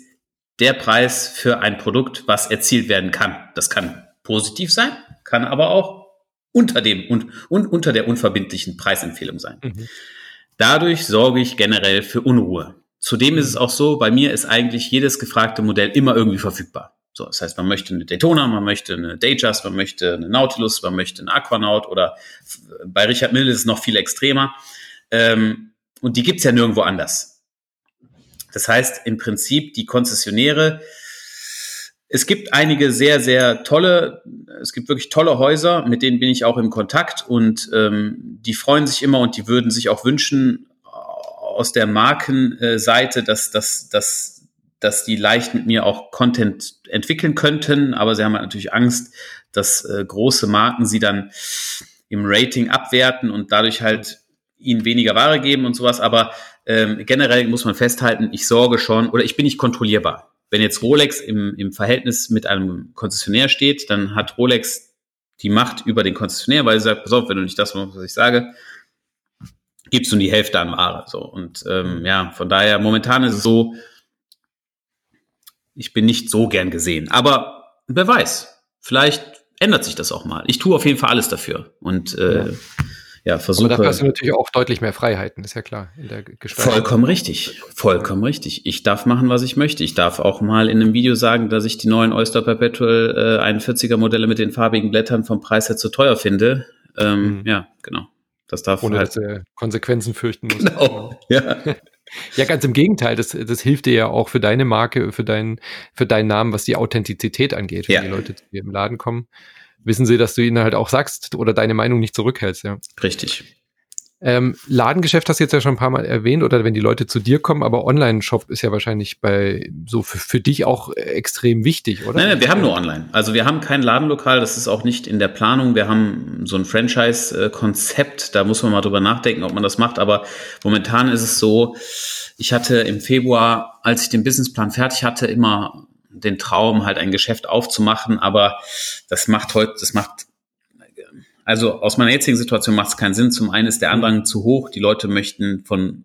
der Preis für ein Produkt, was erzielt werden kann. Das kann positiv sein, kann aber auch unter dem und, und unter der unverbindlichen Preisempfehlung sein. Mhm. Dadurch sorge ich generell für Unruhe. Zudem ist es auch so, bei mir ist eigentlich jedes gefragte Modell immer irgendwie verfügbar. So, das heißt, man möchte eine Daytona, man möchte eine Datejust, man möchte eine Nautilus, man möchte eine Aquanaut oder bei Richard Mill ist es noch viel extremer. Ähm, und die gibt's ja nirgendwo anders. Das heißt, im Prinzip die Konzessionäre, es gibt einige sehr, sehr tolle, es gibt wirklich tolle Häuser, mit denen bin ich auch im Kontakt und ähm, die freuen sich immer und die würden sich auch wünschen aus der Markenseite, dass, dass, dass dass die leicht mit mir auch Content entwickeln könnten, aber sie haben halt natürlich Angst, dass äh, große Marken sie dann im Rating abwerten und dadurch halt ihnen weniger Ware geben und sowas. Aber ähm, generell muss man festhalten, ich sorge schon oder ich bin nicht kontrollierbar. Wenn jetzt Rolex im, im Verhältnis mit einem Konzessionär steht, dann hat Rolex die Macht über den Konzessionär, weil sie sagt, pass auf, wenn du nicht das machst, was ich sage, gibst du die Hälfte an Ware. So. Und ähm, ja, von daher, momentan ist es so, ich bin nicht so gern gesehen. Aber wer weiß, vielleicht ändert sich das auch mal. Ich tue auf jeden Fall alles dafür und äh, ja. ja, versuche. Aber dafür hast du natürlich auch deutlich mehr Freiheiten, ist ja klar, in der Gestaltung. Vollkommen richtig, vollkommen richtig. Ich darf machen, was ich möchte. Ich darf auch mal in einem Video sagen, dass ich die neuen Oyster Perpetual äh, 41er Modelle mit den farbigen Blättern vom Preis her zu teuer finde. Ähm, mhm. Ja, genau. Das darf Ohne halt, dass er Konsequenzen fürchten muss. Genau, *laughs* ja. *laughs* Ja, ganz im Gegenteil. Das, das hilft dir ja auch für deine Marke, für deinen, für deinen Namen, was die Authentizität angeht. Wenn ja. die Leute zu dir im Laden kommen, wissen sie, dass du ihnen halt auch sagst oder deine Meinung nicht zurückhältst, ja. Richtig. Ähm, Ladengeschäft hast du jetzt ja schon ein paar Mal erwähnt oder wenn die Leute zu dir kommen, aber Online-Shop ist ja wahrscheinlich bei so für, für dich auch extrem wichtig, oder? Nein, nein, wir haben nur Online. Also wir haben kein Ladenlokal, das ist auch nicht in der Planung. Wir haben so ein Franchise-Konzept, da muss man mal drüber nachdenken, ob man das macht. Aber momentan ist es so, ich hatte im Februar, als ich den Businessplan fertig hatte, immer den Traum, halt ein Geschäft aufzumachen, aber das macht heute, das macht also aus meiner jetzigen Situation macht es keinen Sinn. Zum einen ist der Andrang zu hoch. Die Leute möchten von,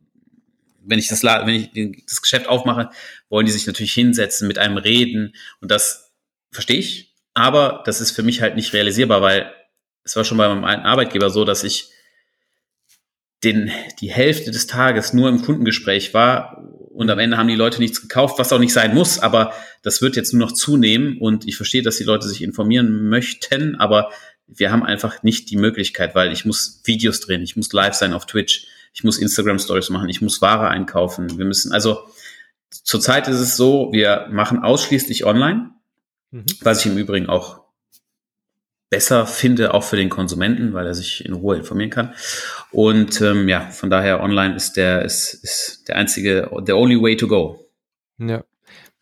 wenn ich das, wenn ich das Geschäft aufmache, wollen die sich natürlich hinsetzen, mit einem reden. Und das verstehe ich. Aber das ist für mich halt nicht realisierbar, weil es war schon bei meinem alten Arbeitgeber so, dass ich den, die Hälfte des Tages nur im Kundengespräch war und am Ende haben die Leute nichts gekauft, was auch nicht sein muss, aber das wird jetzt nur noch zunehmen und ich verstehe, dass die Leute sich informieren möchten, aber wir haben einfach nicht die Möglichkeit, weil ich muss Videos drehen, ich muss live sein auf Twitch, ich muss Instagram Stories machen, ich muss Ware einkaufen. Wir müssen, also zurzeit ist es so, wir machen ausschließlich online, mhm. was ich im Übrigen auch besser finde, auch für den Konsumenten, weil er sich in Ruhe informieren kann. Und ähm, ja, von daher online ist der, ist, ist der einzige, the only way to go. Ja.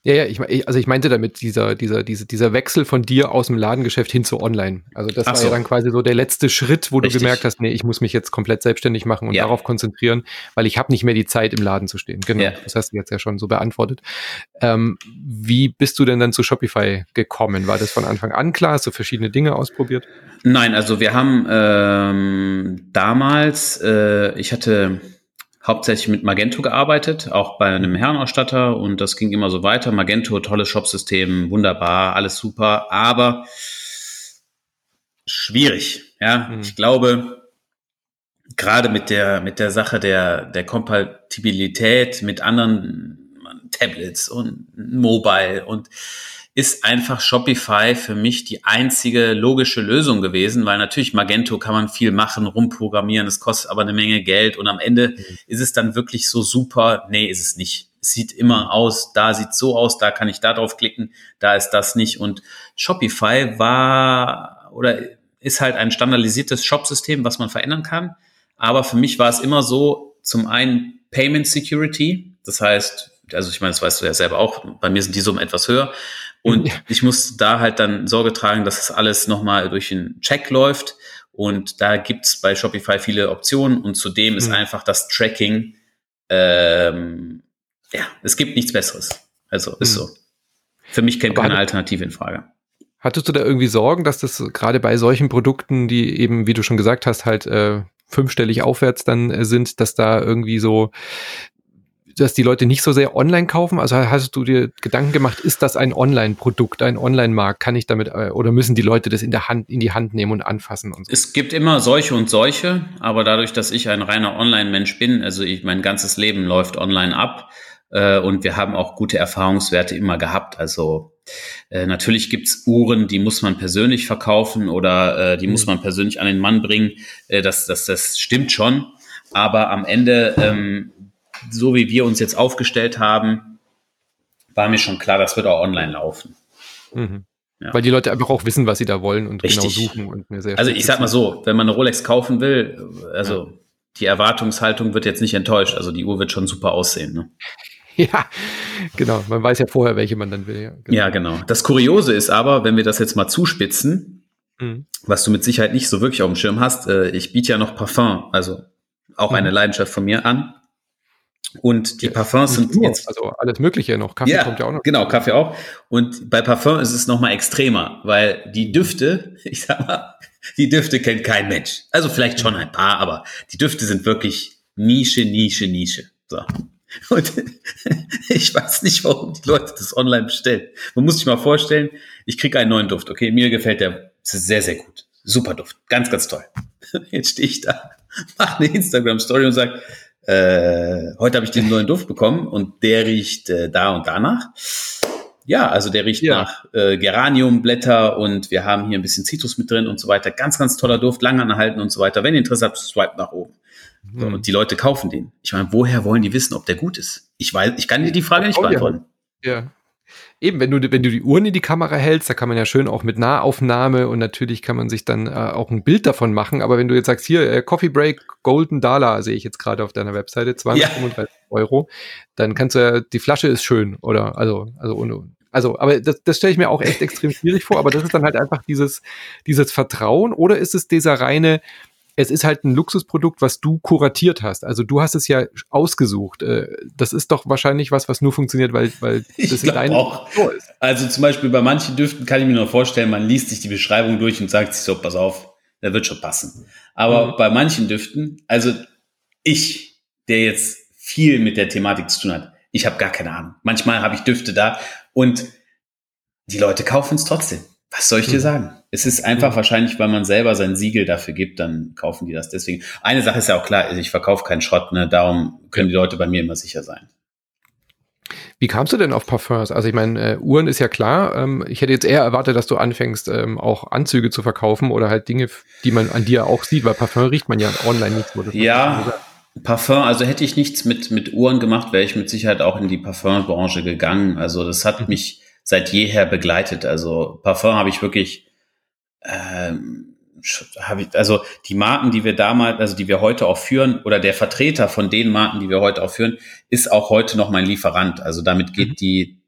Ja, ja, ich, also ich meinte damit dieser, dieser, dieser, dieser Wechsel von dir aus dem Ladengeschäft hin zu online. Also das Ach war so. ja dann quasi so der letzte Schritt, wo Richtig. du gemerkt hast, nee, ich muss mich jetzt komplett selbstständig machen und ja. darauf konzentrieren, weil ich habe nicht mehr die Zeit im Laden zu stehen. Genau, ja. das hast du jetzt ja schon so beantwortet. Ähm, wie bist du denn dann zu Shopify gekommen? War das von Anfang an klar? Hast du verschiedene Dinge ausprobiert? Nein, also wir haben ähm, damals, äh, ich hatte hauptsächlich mit Magento gearbeitet, auch bei einem Herrenausstatter und das ging immer so weiter. Magento, tolles Shopsystem, wunderbar, alles super, aber schwierig. Ja, mhm. ich glaube, gerade mit der, mit der Sache der, der Kompatibilität mit anderen Tablets und Mobile und ist einfach Shopify für mich die einzige logische Lösung gewesen, weil natürlich Magento kann man viel machen, rumprogrammieren, es kostet aber eine Menge Geld und am Ende mhm. ist es dann wirklich so super. Nee, ist es nicht. Es sieht immer aus, da sieht so aus, da kann ich da drauf klicken, da ist das nicht. Und Shopify war oder ist halt ein standardisiertes Shopsystem, was man verändern kann. Aber für mich war es immer so, zum einen Payment Security, das heißt, also ich meine, das weißt du ja selber auch, bei mir sind die Summen etwas höher. Und ja. ich muss da halt dann Sorge tragen, dass das alles nochmal durch einen Check läuft. Und da gibt's bei Shopify viele Optionen und zudem ist mhm. einfach das Tracking, ähm, ja, es gibt nichts Besseres. Also ist mhm. so. Für mich käme keine Alternative in Frage. Hattest du da irgendwie Sorgen, dass das gerade bei solchen Produkten, die eben, wie du schon gesagt hast, halt äh, fünfstellig aufwärts dann äh, sind, dass da irgendwie so dass die Leute nicht so sehr online kaufen? Also hast du dir Gedanken gemacht, ist das ein Online-Produkt, ein Online-Markt? Kann ich damit äh, oder müssen die Leute das in der Hand, in die Hand nehmen und anfassen und so? Es gibt immer solche und solche, aber dadurch, dass ich ein reiner Online-Mensch bin, also ich, mein ganzes Leben läuft online ab äh, und wir haben auch gute Erfahrungswerte immer gehabt. Also äh, natürlich gibt's Uhren, die muss man persönlich verkaufen oder äh, die mhm. muss man persönlich an den Mann bringen. Äh, das, das, das stimmt schon. Aber am Ende ähm, so wie wir uns jetzt aufgestellt haben, war mir schon klar, das wird auch online laufen. Mhm. Ja. Weil die Leute einfach auch wissen, was sie da wollen und genau Richtig. genau suchen und mir sehr Also ich sag mal so, wenn man eine Rolex kaufen will, also ja. die Erwartungshaltung wird jetzt nicht enttäuscht. Also die Uhr wird schon super aussehen. Ne? *laughs* Ja, genau. Man weiß ja vorher, welche man dann will. Ja genau. ja, genau. Das Kuriose ist aber, wenn wir das jetzt mal zuspitzen, mhm. was du mit Sicherheit nicht so wirklich auf dem Schirm hast, äh, ich biete ja noch Parfum, also auch mhm. eine Leidenschaft von mir an. Und die ja, Parfums sind nur, jetzt. Also alles Mögliche noch. Kaffee ja, kommt ja auch noch. Genau, Kaffee auch. Und bei Parfum ist es nochmal extremer, weil die Düfte, *laughs* ich sag mal, die Düfte kennt kein Mensch. Also vielleicht schon ein paar, aber die Düfte sind wirklich Nische, Nische, Nische. So. *laughs* Und *laughs* ich weiß nicht, warum die Leute das online bestellen. Man muss sich mal vorstellen, ich kriege einen neuen Duft, okay? Mir gefällt der sehr, sehr gut. Super Duft. Ganz, ganz toll. Jetzt stehe ich da, mache eine Instagram-Story und sage, äh, heute habe ich den neuen Duft bekommen und der riecht äh, da und danach. Ja, also der riecht ja. nach äh, Geraniumblätter und wir haben hier ein bisschen Zitrus mit drin und so weiter. Ganz, ganz toller Duft, lang anhalten und so weiter. Wenn ihr Interesse habt, swipe nach oben. So, hm. und die Leute kaufen den. Ich meine, woher wollen die wissen, ob der gut ist? Ich weiß, ich kann dir die Frage nicht oh, beantworten. Ja. ja. Eben, wenn du, wenn du die Uhren in die Kamera hältst, da kann man ja schön auch mit Nahaufnahme und natürlich kann man sich dann äh, auch ein Bild davon machen. Aber wenn du jetzt sagst, hier, äh, Coffee Break Golden Dollar, sehe ich jetzt gerade auf deiner Webseite, 235 ja. Euro, dann kannst du ja, die Flasche ist schön, oder? Also, also, und, also, aber das, das stelle ich mir auch echt extrem schwierig vor, aber das ist dann halt einfach dieses, dieses Vertrauen oder ist es dieser reine, es ist halt ein Luxusprodukt, was du kuratiert hast. Also du hast es ja ausgesucht. Äh, das ist doch wahrscheinlich was, was nur funktioniert, weil, weil *laughs* das in deinem auch. ist. Also zum Beispiel bei manchen Düften kann ich mir noch vorstellen, man liest sich die Beschreibung durch und sagt sich so, pass auf, der wird schon passen. Aber mhm. bei manchen Düften, also ich, der jetzt viel mit der Thematik zu tun hat, ich habe gar keine Ahnung. Manchmal habe ich Düfte da und die Leute kaufen es trotzdem. Was soll ich dir hm. sagen? Es ist einfach wahrscheinlich, weil man selber sein Siegel dafür gibt, dann kaufen die das. Deswegen, eine Sache ist ja auch klar, ich verkaufe keinen Schrott, ne? darum können die Leute bei mir immer sicher sein. Wie kamst du denn auf Parfums? Also ich meine, äh, Uhren ist ja klar. Ähm, ich hätte jetzt eher erwartet, dass du anfängst, ähm, auch Anzüge zu verkaufen oder halt Dinge, die man an dir auch sieht, weil Parfum riecht man ja online nicht. Ja, Parfum, also hätte ich nichts mit, mit Uhren gemacht, wäre ich mit Sicherheit auch in die Parfumbranche gegangen. Also das hat mhm. mich seit jeher begleitet. Also Parfum habe ich wirklich, ähm, habe ich, also die Marken, die wir damals, also die wir heute auch führen, oder der Vertreter von den Marken, die wir heute auch führen, ist auch heute noch mein Lieferant. Also damit geht mhm. die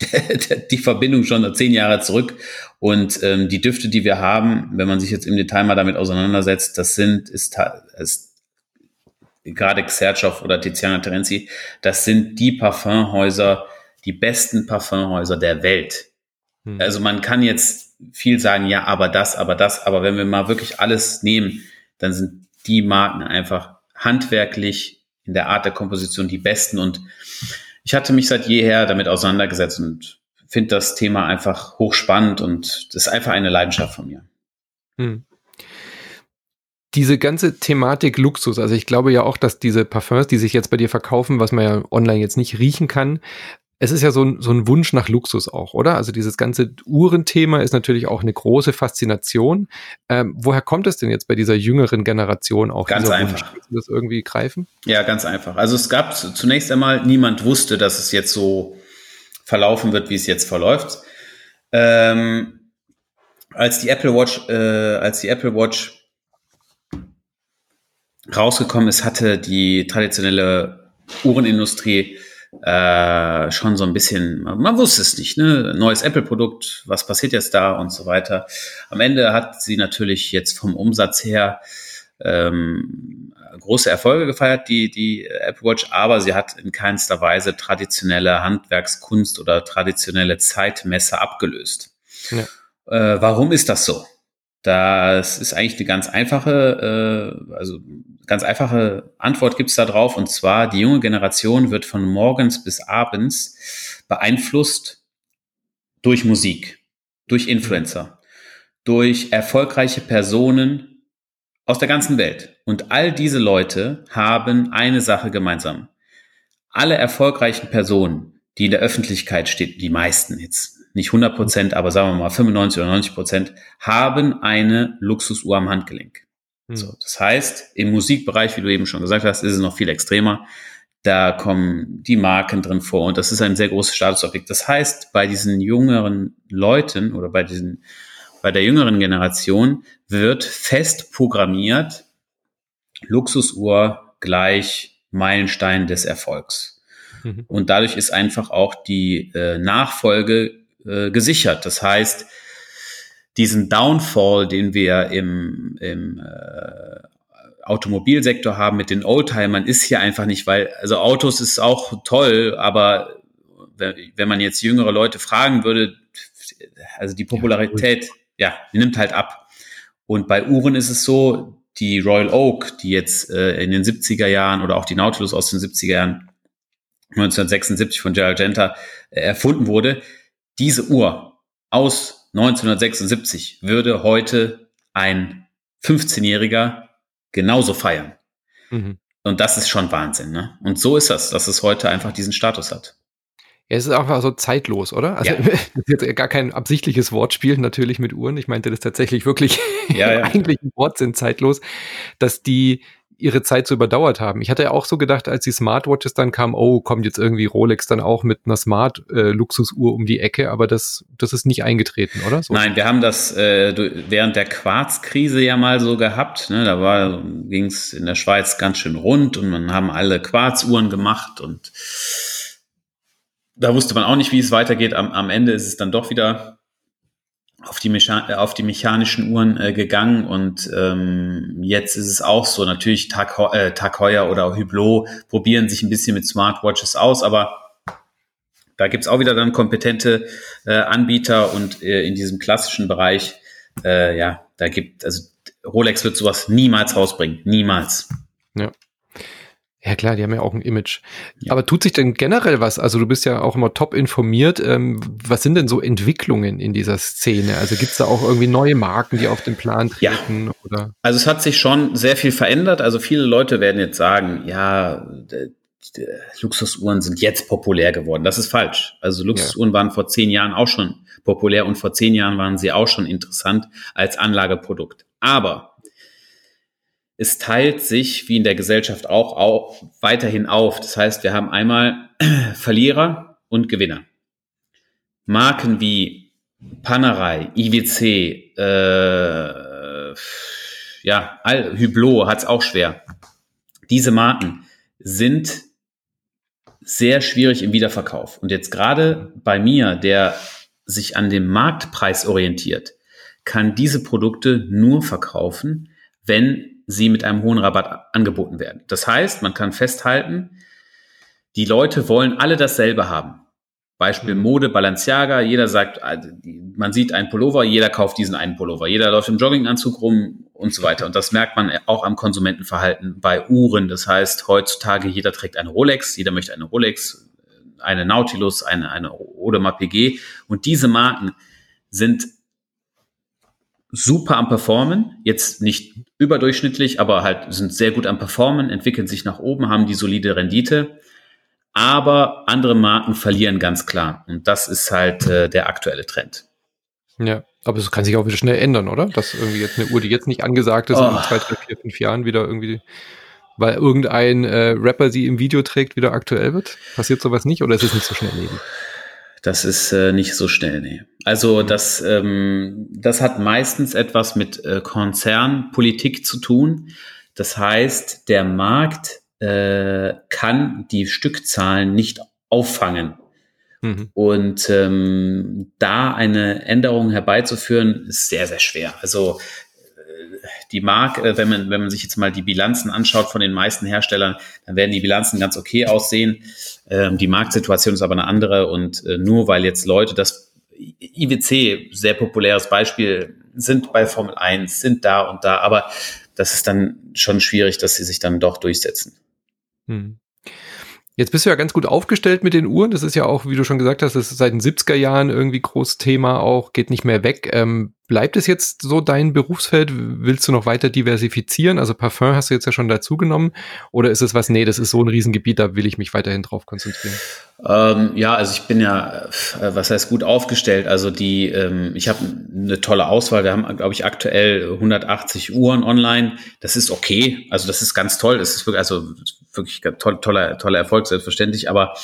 *laughs* die Verbindung schon zehn Jahre zurück. Und ähm, die Düfte, die wir haben, wenn man sich jetzt im Detail mal damit auseinandersetzt, das sind, ist, ist gerade Xertschow oder Tiziana Terenzi, das sind die Parfumhäuser, die besten Parfumhäuser der Welt. Hm. Also man kann jetzt viel sagen, ja, aber das, aber das, aber wenn wir mal wirklich alles nehmen, dann sind die Marken einfach handwerklich in der Art der Komposition die besten. Und ich hatte mich seit jeher damit auseinandergesetzt und finde das Thema einfach hochspannend und das ist einfach eine Leidenschaft von mir. Hm. Diese ganze Thematik Luxus, also ich glaube ja auch, dass diese Parfums, die sich jetzt bei dir verkaufen, was man ja online jetzt nicht riechen kann, es ist ja so ein, so ein Wunsch nach Luxus auch, oder? Also dieses ganze Uhrenthema ist natürlich auch eine große Faszination. Ähm, woher kommt es denn jetzt bei dieser jüngeren Generation auch? Ganz einfach. Du das irgendwie greifen? Ja, ganz einfach. Also es gab zunächst einmal, niemand wusste, dass es jetzt so verlaufen wird, wie es jetzt verläuft. Ähm, als die Apple Watch, äh, als die Apple Watch rausgekommen ist, hatte die traditionelle Uhrenindustrie äh, schon so ein bisschen, man wusste es nicht, ne? Neues Apple-Produkt, was passiert jetzt da und so weiter. Am Ende hat sie natürlich jetzt vom Umsatz her ähm, große Erfolge gefeiert, die, die Apple Watch, aber sie hat in keinster Weise traditionelle Handwerkskunst oder traditionelle Zeitmesser abgelöst. Ja. Äh, warum ist das so? Das ist eigentlich eine ganz einfache, äh, also ganz einfache Antwort gibt's da drauf. Und zwar, die junge Generation wird von morgens bis abends beeinflusst durch Musik, durch Influencer, durch erfolgreiche Personen aus der ganzen Welt. Und all diese Leute haben eine Sache gemeinsam. Alle erfolgreichen Personen, die in der Öffentlichkeit stehen, die meisten jetzt, nicht 100 Prozent, aber sagen wir mal 95 oder 90 Prozent, haben eine Luxusuhr am Handgelenk. Hm. So, das heißt, im Musikbereich, wie du eben schon gesagt hast, ist es noch viel extremer. Da kommen die Marken drin vor und das ist ein sehr großes Statusobjekt. Das heißt, bei diesen jüngeren Leuten oder bei diesen, bei der jüngeren Generation wird fest programmiert, Luxusuhr gleich Meilenstein des Erfolgs. Mhm. Und dadurch ist einfach auch die äh, Nachfolge äh, gesichert. Das heißt, diesen Downfall, den wir im, im äh, Automobilsektor haben mit den Oldtimern, ist hier einfach nicht, weil, also Autos ist auch toll, aber wenn man jetzt jüngere Leute fragen würde, also die Popularität, ja, ja nimmt halt ab. Und bei Uhren ist es so, die Royal Oak, die jetzt äh, in den 70er Jahren oder auch die Nautilus aus den 70er Jahren 1976 von Gerald Genta äh, erfunden wurde, diese Uhr aus 1976 würde heute ein 15-Jähriger genauso feiern. Mhm. Und das ist schon Wahnsinn. Ne? Und so ist das, dass es heute einfach diesen Status hat. Ja, es ist einfach so zeitlos, oder? Also ja. *laughs* das ist jetzt gar kein absichtliches Wortspiel natürlich mit Uhren. Ich meinte das tatsächlich wirklich ja, ja. *laughs* eigentlich ein Wortsinn zeitlos, dass die ihre Zeit so überdauert haben. Ich hatte ja auch so gedacht, als die Smartwatches dann kamen, oh, kommt jetzt irgendwie Rolex dann auch mit einer Smart-Luxusuhr äh, um die Ecke, aber das, das ist nicht eingetreten, oder? So. Nein, wir haben das äh, während der Quarzkrise ja mal so gehabt. Ne? Da war ging es in der Schweiz ganz schön rund und man haben alle Quarzuhren gemacht und da wusste man auch nicht, wie es weitergeht. Am, am Ende ist es dann doch wieder auf die, Mecha äh, auf die mechanischen Uhren äh, gegangen und ähm, jetzt ist es auch so. Natürlich Tag, äh, Tag Heuer oder Hublot probieren sich ein bisschen mit Smartwatches aus, aber da gibt's auch wieder dann kompetente äh, Anbieter und äh, in diesem klassischen Bereich, äh, ja, da gibt, also Rolex wird sowas niemals rausbringen. Niemals. Ja. Ja klar, die haben ja auch ein Image. Ja. Aber tut sich denn generell was? Also du bist ja auch immer top informiert. Ähm, was sind denn so Entwicklungen in dieser Szene? Also gibt es da auch irgendwie neue Marken, die auf den Plan treten? Ja. Oder? Also es hat sich schon sehr viel verändert. Also viele Leute werden jetzt sagen, ja, Luxusuhren sind jetzt populär geworden. Das ist falsch. Also Luxusuhren ja. waren vor zehn Jahren auch schon populär und vor zehn Jahren waren sie auch schon interessant als Anlageprodukt. Aber es teilt sich, wie in der Gesellschaft auch, auch weiterhin auf. Das heißt, wir haben einmal *clears throat* Verlierer und Gewinner. Marken wie Panerei, IWC, äh, ja, Hublot hat es auch schwer. Diese Marken sind sehr schwierig im Wiederverkauf. Und jetzt gerade bei mir, der sich an dem Marktpreis orientiert, kann diese Produkte nur verkaufen, wenn sie mit einem hohen Rabatt angeboten werden. Das heißt, man kann festhalten, die Leute wollen alle dasselbe haben. Beispiel mhm. Mode, Balenciaga, jeder sagt, äh, man sieht einen Pullover, jeder kauft diesen einen Pullover, jeder läuft im Jogginganzug rum und so weiter. Und das merkt man auch am Konsumentenverhalten bei Uhren. Das heißt, heutzutage jeder trägt eine Rolex, jeder möchte eine Rolex, eine Nautilus, eine, eine Audemars PG. Und diese Marken sind super am Performen, jetzt nicht überdurchschnittlich, aber halt sind sehr gut am Performen, entwickeln sich nach oben, haben die solide Rendite aber andere Marken verlieren ganz klar. Und das ist halt äh, der aktuelle Trend. Ja, aber es kann sich auch wieder schnell ändern, oder? Dass irgendwie jetzt eine Uhr, die jetzt nicht angesagt ist, oh. in zwei, drei, vier, fünf Jahren wieder irgendwie, weil irgendein äh, Rapper sie im Video trägt, wieder aktuell wird? Passiert sowas nicht oder ist es nicht so schnell leben? Das ist äh, nicht so schnell, nee. Also das, ähm, das hat meistens etwas mit äh, Konzernpolitik zu tun. Das heißt, der Markt äh, kann die Stückzahlen nicht auffangen. Mhm. Und ähm, da eine Änderung herbeizuführen, ist sehr, sehr schwer. Also die Mark, äh, wenn man, wenn man sich jetzt mal die Bilanzen anschaut von den meisten Herstellern, dann werden die Bilanzen ganz okay aussehen. Ähm, die Marktsituation ist aber eine andere und äh, nur weil jetzt Leute das IWC, sehr populäres Beispiel, sind bei Formel 1, sind da und da, aber das ist dann schon schwierig, dass sie sich dann doch durchsetzen. Hm. Jetzt bist du ja ganz gut aufgestellt mit den Uhren. Das ist ja auch, wie du schon gesagt hast, das ist seit den 70er Jahren irgendwie großes Thema auch, geht nicht mehr weg. Ähm, bleibt es jetzt so dein Berufsfeld? Willst du noch weiter diversifizieren? Also Parfum hast du jetzt ja schon dazugenommen. Oder ist es was, nee, das ist so ein Riesengebiet, da will ich mich weiterhin drauf konzentrieren? Ähm, ja, also ich bin ja, äh, was heißt gut aufgestellt. Also die, ähm, ich habe eine tolle Auswahl. Wir haben, glaube ich, aktuell 180 Uhren online. Das ist okay. Also das ist ganz toll. Das ist wirklich, also wirklich toll, toller, toller Erfolg, selbstverständlich. Aber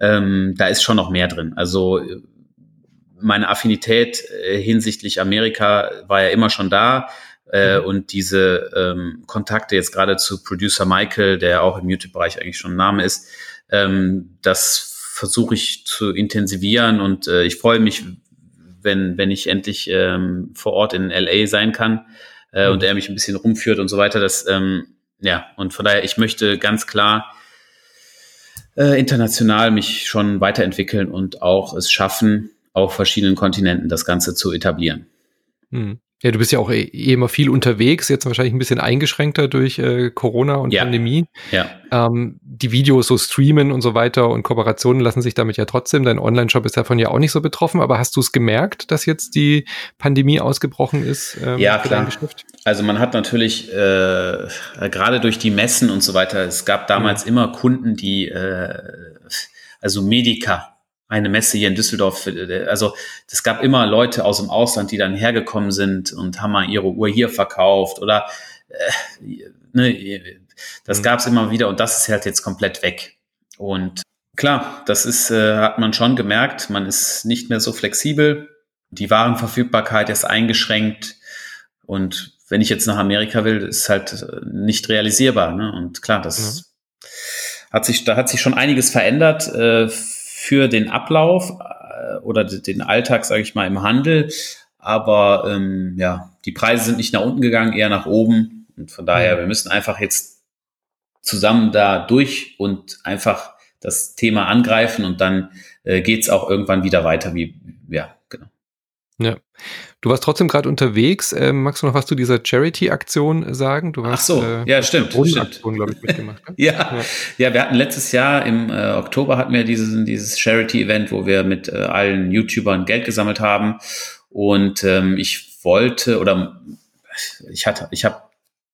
ähm, da ist schon noch mehr drin. Also meine Affinität äh, hinsichtlich Amerika war ja immer schon da. Äh, mhm. und diese ähm, Kontakte jetzt gerade zu Producer Michael, der auch im YouTube-Bereich eigentlich schon ein Name ist, ähm, das versuche ich zu intensivieren und äh, ich freue mich, wenn, wenn ich endlich ähm, vor Ort in LA sein kann äh, mhm. und er mich ein bisschen rumführt und so weiter. Das, ähm, ja, und von daher, ich möchte ganz klar äh, international mich schon weiterentwickeln und auch es schaffen, auf verschiedenen Kontinenten das Ganze zu etablieren. Mhm. Ja, du bist ja auch eh, eh immer viel unterwegs, jetzt wahrscheinlich ein bisschen eingeschränkter durch äh, Corona und ja. Pandemie. Ja. Ähm, die Videos so streamen und so weiter und Kooperationen lassen sich damit ja trotzdem. Dein Online-Shop ist davon ja auch nicht so betroffen, aber hast du es gemerkt, dass jetzt die Pandemie ausgebrochen ist? Ähm, ja, klar. Also man hat natürlich äh, gerade durch die Messen und so weiter, es gab damals mhm. immer Kunden, die äh, also Medica eine Messe hier in Düsseldorf. Also es gab immer Leute aus dem Ausland, die dann hergekommen sind und haben mal ihre Uhr hier verkauft oder äh, ne, das mhm. gab es immer wieder und das ist halt jetzt komplett weg. Und klar, das ist, äh, hat man schon gemerkt, man ist nicht mehr so flexibel. Die Warenverfügbarkeit ist eingeschränkt und wenn ich jetzt nach Amerika will, ist halt nicht realisierbar. Ne? Und klar, das mhm. hat sich, da hat sich schon einiges verändert. Äh, für den Ablauf äh, oder den Alltag, sage ich mal, im Handel. Aber ähm, ja, die Preise sind nicht nach unten gegangen, eher nach oben. Und von daher, mhm. wir müssen einfach jetzt zusammen da durch und einfach das Thema angreifen und dann äh, geht es auch irgendwann wieder weiter, wie, ja, genau. Ja. Du warst trotzdem gerade unterwegs. Ähm, magst du noch was zu dieser Charity-Aktion sagen? Du hast, Ach so, äh, ja, stimmt. Glaube ich, mitgemacht. Ne? ja. *laughs* ja. ja, wir hatten letztes Jahr im äh, Oktober hatten wir dieses, dieses Charity-Event, wo wir mit äh, allen YouTubern Geld gesammelt haben. Und ähm, ich wollte oder ich hatte, ich habe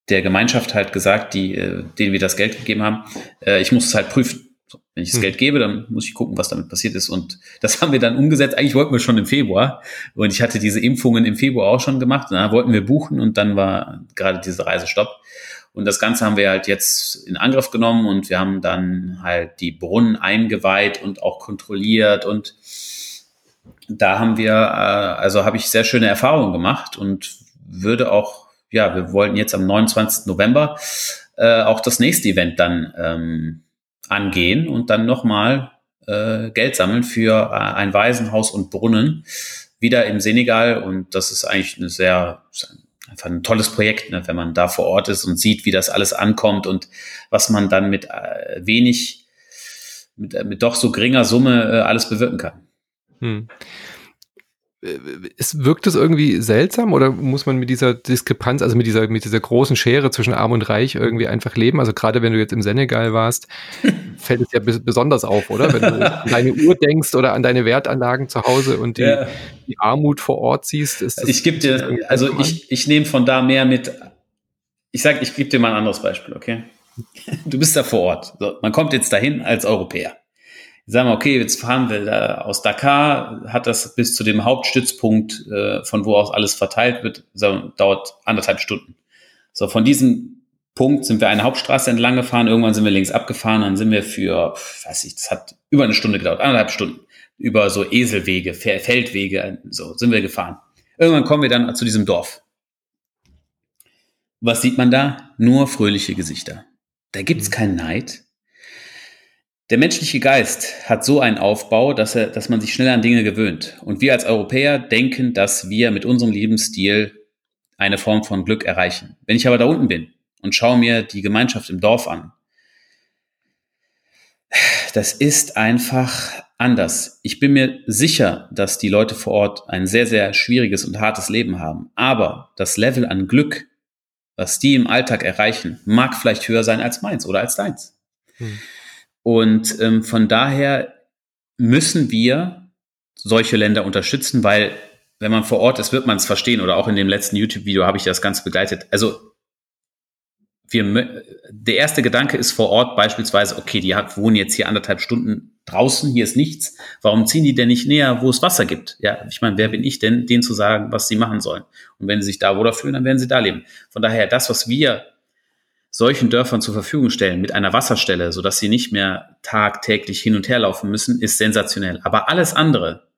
der Gemeinschaft halt gesagt, die, äh, denen wir das Geld gegeben haben, äh, ich muss es halt prüfen. So, wenn ich das hm. Geld gebe, dann muss ich gucken, was damit passiert ist. Und das haben wir dann umgesetzt. Eigentlich wollten wir schon im Februar. Und ich hatte diese Impfungen im Februar auch schon gemacht. Da wollten wir buchen und dann war gerade diese Reise stopp. Und das Ganze haben wir halt jetzt in Angriff genommen und wir haben dann halt die Brunnen eingeweiht und auch kontrolliert und da haben wir, äh, also habe ich sehr schöne Erfahrungen gemacht und würde auch ja, wir wollten jetzt am 29. November äh, auch das nächste Event dann ähm, angehen und dann nochmal äh, Geld sammeln für äh, ein Waisenhaus und Brunnen wieder im Senegal. Und das ist eigentlich eine sehr, einfach ein tolles Projekt, ne, wenn man da vor Ort ist und sieht, wie das alles ankommt und was man dann mit äh, wenig, mit, äh, mit doch so geringer Summe äh, alles bewirken kann. Hm es wirkt es irgendwie seltsam oder muss man mit dieser Diskrepanz, also mit dieser, mit dieser großen Schere zwischen Arm und Reich irgendwie einfach leben? Also gerade wenn du jetzt im Senegal warst, *laughs* fällt es ja besonders auf, oder? Wenn du an deine Uhr denkst oder an deine Wertanlagen zu Hause und die, ja. die Armut vor Ort siehst, ist das. Ich gebe dir, also ich, ich nehme von da mehr mit. Ich sag, ich gebe dir mal ein anderes Beispiel, okay? Du bist da vor Ort. So, man kommt jetzt dahin als Europäer sagen wir, okay, jetzt fahren wir da aus Dakar, hat das bis zu dem Hauptstützpunkt, äh, von wo aus alles verteilt wird, sagen, dauert anderthalb Stunden. So, von diesem Punkt sind wir eine Hauptstraße entlang gefahren, irgendwann sind wir links abgefahren, dann sind wir für, weiß ich, das hat über eine Stunde gedauert, anderthalb Stunden, über so Eselwege, Feldwege, so sind wir gefahren. Irgendwann kommen wir dann zu diesem Dorf. Was sieht man da? Nur fröhliche Gesichter. Da gibt's mhm. keinen Neid, der menschliche Geist hat so einen Aufbau, dass, er, dass man sich schnell an Dinge gewöhnt. Und wir als Europäer denken, dass wir mit unserem Lebensstil eine Form von Glück erreichen. Wenn ich aber da unten bin und schaue mir die Gemeinschaft im Dorf an, das ist einfach anders. Ich bin mir sicher, dass die Leute vor Ort ein sehr, sehr schwieriges und hartes Leben haben. Aber das Level an Glück, was die im Alltag erreichen, mag vielleicht höher sein als meins oder als deins. Hm. Und ähm, von daher müssen wir solche Länder unterstützen, weil wenn man vor Ort ist, wird man es verstehen. Oder auch in dem letzten YouTube-Video habe ich das Ganze begleitet. Also wir, der erste Gedanke ist vor Ort beispielsweise, okay, die wohnen jetzt hier anderthalb Stunden draußen, hier ist nichts. Warum ziehen die denn nicht näher, wo es Wasser gibt? Ja, ich meine, wer bin ich denn, denen zu sagen, was sie machen sollen? Und wenn sie sich da wohler fühlen, dann werden sie da leben. Von daher, das, was wir solchen Dörfern zur Verfügung stellen mit einer Wasserstelle, sodass sie nicht mehr tagtäglich hin und her laufen müssen, ist sensationell. Aber alles andere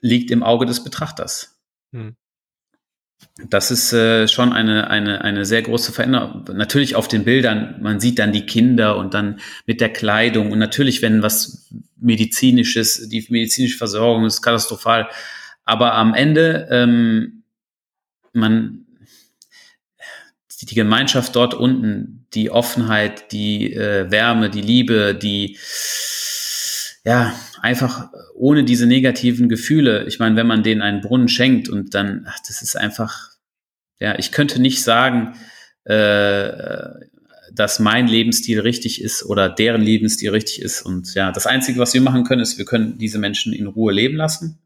liegt im Auge des Betrachters. Hm. Das ist äh, schon eine, eine, eine sehr große Veränderung. Natürlich auf den Bildern, man sieht dann die Kinder und dann mit der Kleidung und natürlich, wenn was medizinisches, die medizinische Versorgung ist katastrophal. Aber am Ende, ähm, man, die Gemeinschaft dort unten, die Offenheit, die äh, Wärme, die Liebe, die ja einfach ohne diese negativen Gefühle. Ich meine, wenn man denen einen Brunnen schenkt und dann, ach, das ist einfach, ja, ich könnte nicht sagen, äh, dass mein Lebensstil richtig ist oder deren Lebensstil richtig ist. Und ja, das Einzige, was wir machen können, ist, wir können diese Menschen in Ruhe leben lassen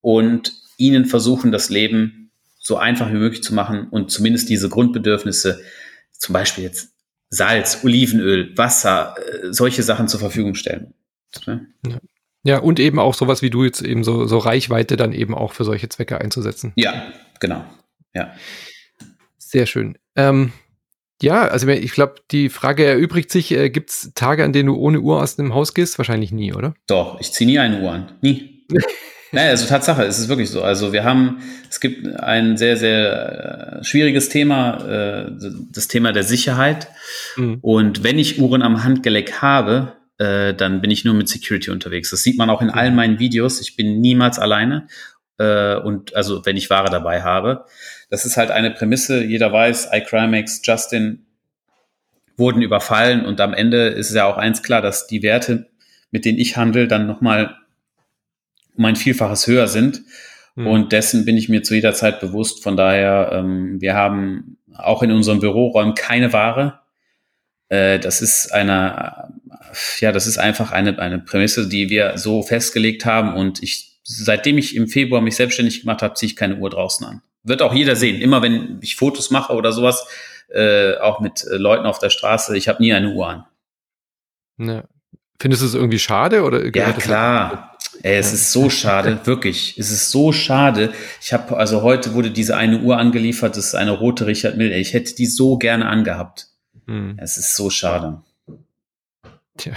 und ihnen versuchen, das Leben so einfach wie möglich zu machen und zumindest diese Grundbedürfnisse, zum Beispiel jetzt Salz, Olivenöl, Wasser, äh, solche Sachen zur Verfügung stellen. Ja. ja. und eben auch sowas wie du jetzt eben so, so Reichweite dann eben auch für solche Zwecke einzusetzen. Ja, genau. Ja. Sehr schön. Ähm, ja, also ich glaube, die Frage erübrigt sich, äh, gibt es Tage, an denen du ohne Uhr aus dem Haus gehst? Wahrscheinlich nie, oder? Doch, ich ziehe nie eine Uhr an. Nie. *laughs* Naja, also Tatsache, es ist wirklich so. Also wir haben, es gibt ein sehr, sehr äh, schwieriges Thema, äh, das Thema der Sicherheit. Mhm. Und wenn ich Uhren am Handgelenk habe, äh, dann bin ich nur mit Security unterwegs. Das sieht man auch in mhm. allen meinen Videos. Ich bin niemals alleine. Und also wenn ich Ware dabei habe. Das ist halt eine Prämisse. Jeder weiß, iCrimex, Justin wurden überfallen und am Ende ist es ja auch eins klar, dass die Werte, mit denen ich handle, dann nochmal um ein Vielfaches höher sind. Mhm. Und dessen bin ich mir zu jeder Zeit bewusst. Von daher, ähm, wir haben auch in unseren Büroräumen keine Ware. Äh, das ist eine, ja, das ist einfach eine, eine Prämisse, die wir so festgelegt haben. Und ich, seitdem ich im Februar mich selbstständig gemacht habe, ziehe ich keine Uhr draußen an. Wird auch jeder sehen. Immer wenn ich Fotos mache oder sowas, äh, auch mit äh, Leuten auf der Straße, ich habe nie eine Uhr an. Ja. Findest du es irgendwie schade oder? Ja, klar. Ey, es ist so schade, *laughs* wirklich. Es ist so schade. Ich habe, also heute wurde diese eine Uhr angeliefert, das ist eine rote Richard Mille. Ich hätte die so gerne angehabt. Hm. Es ist so schade. Tja,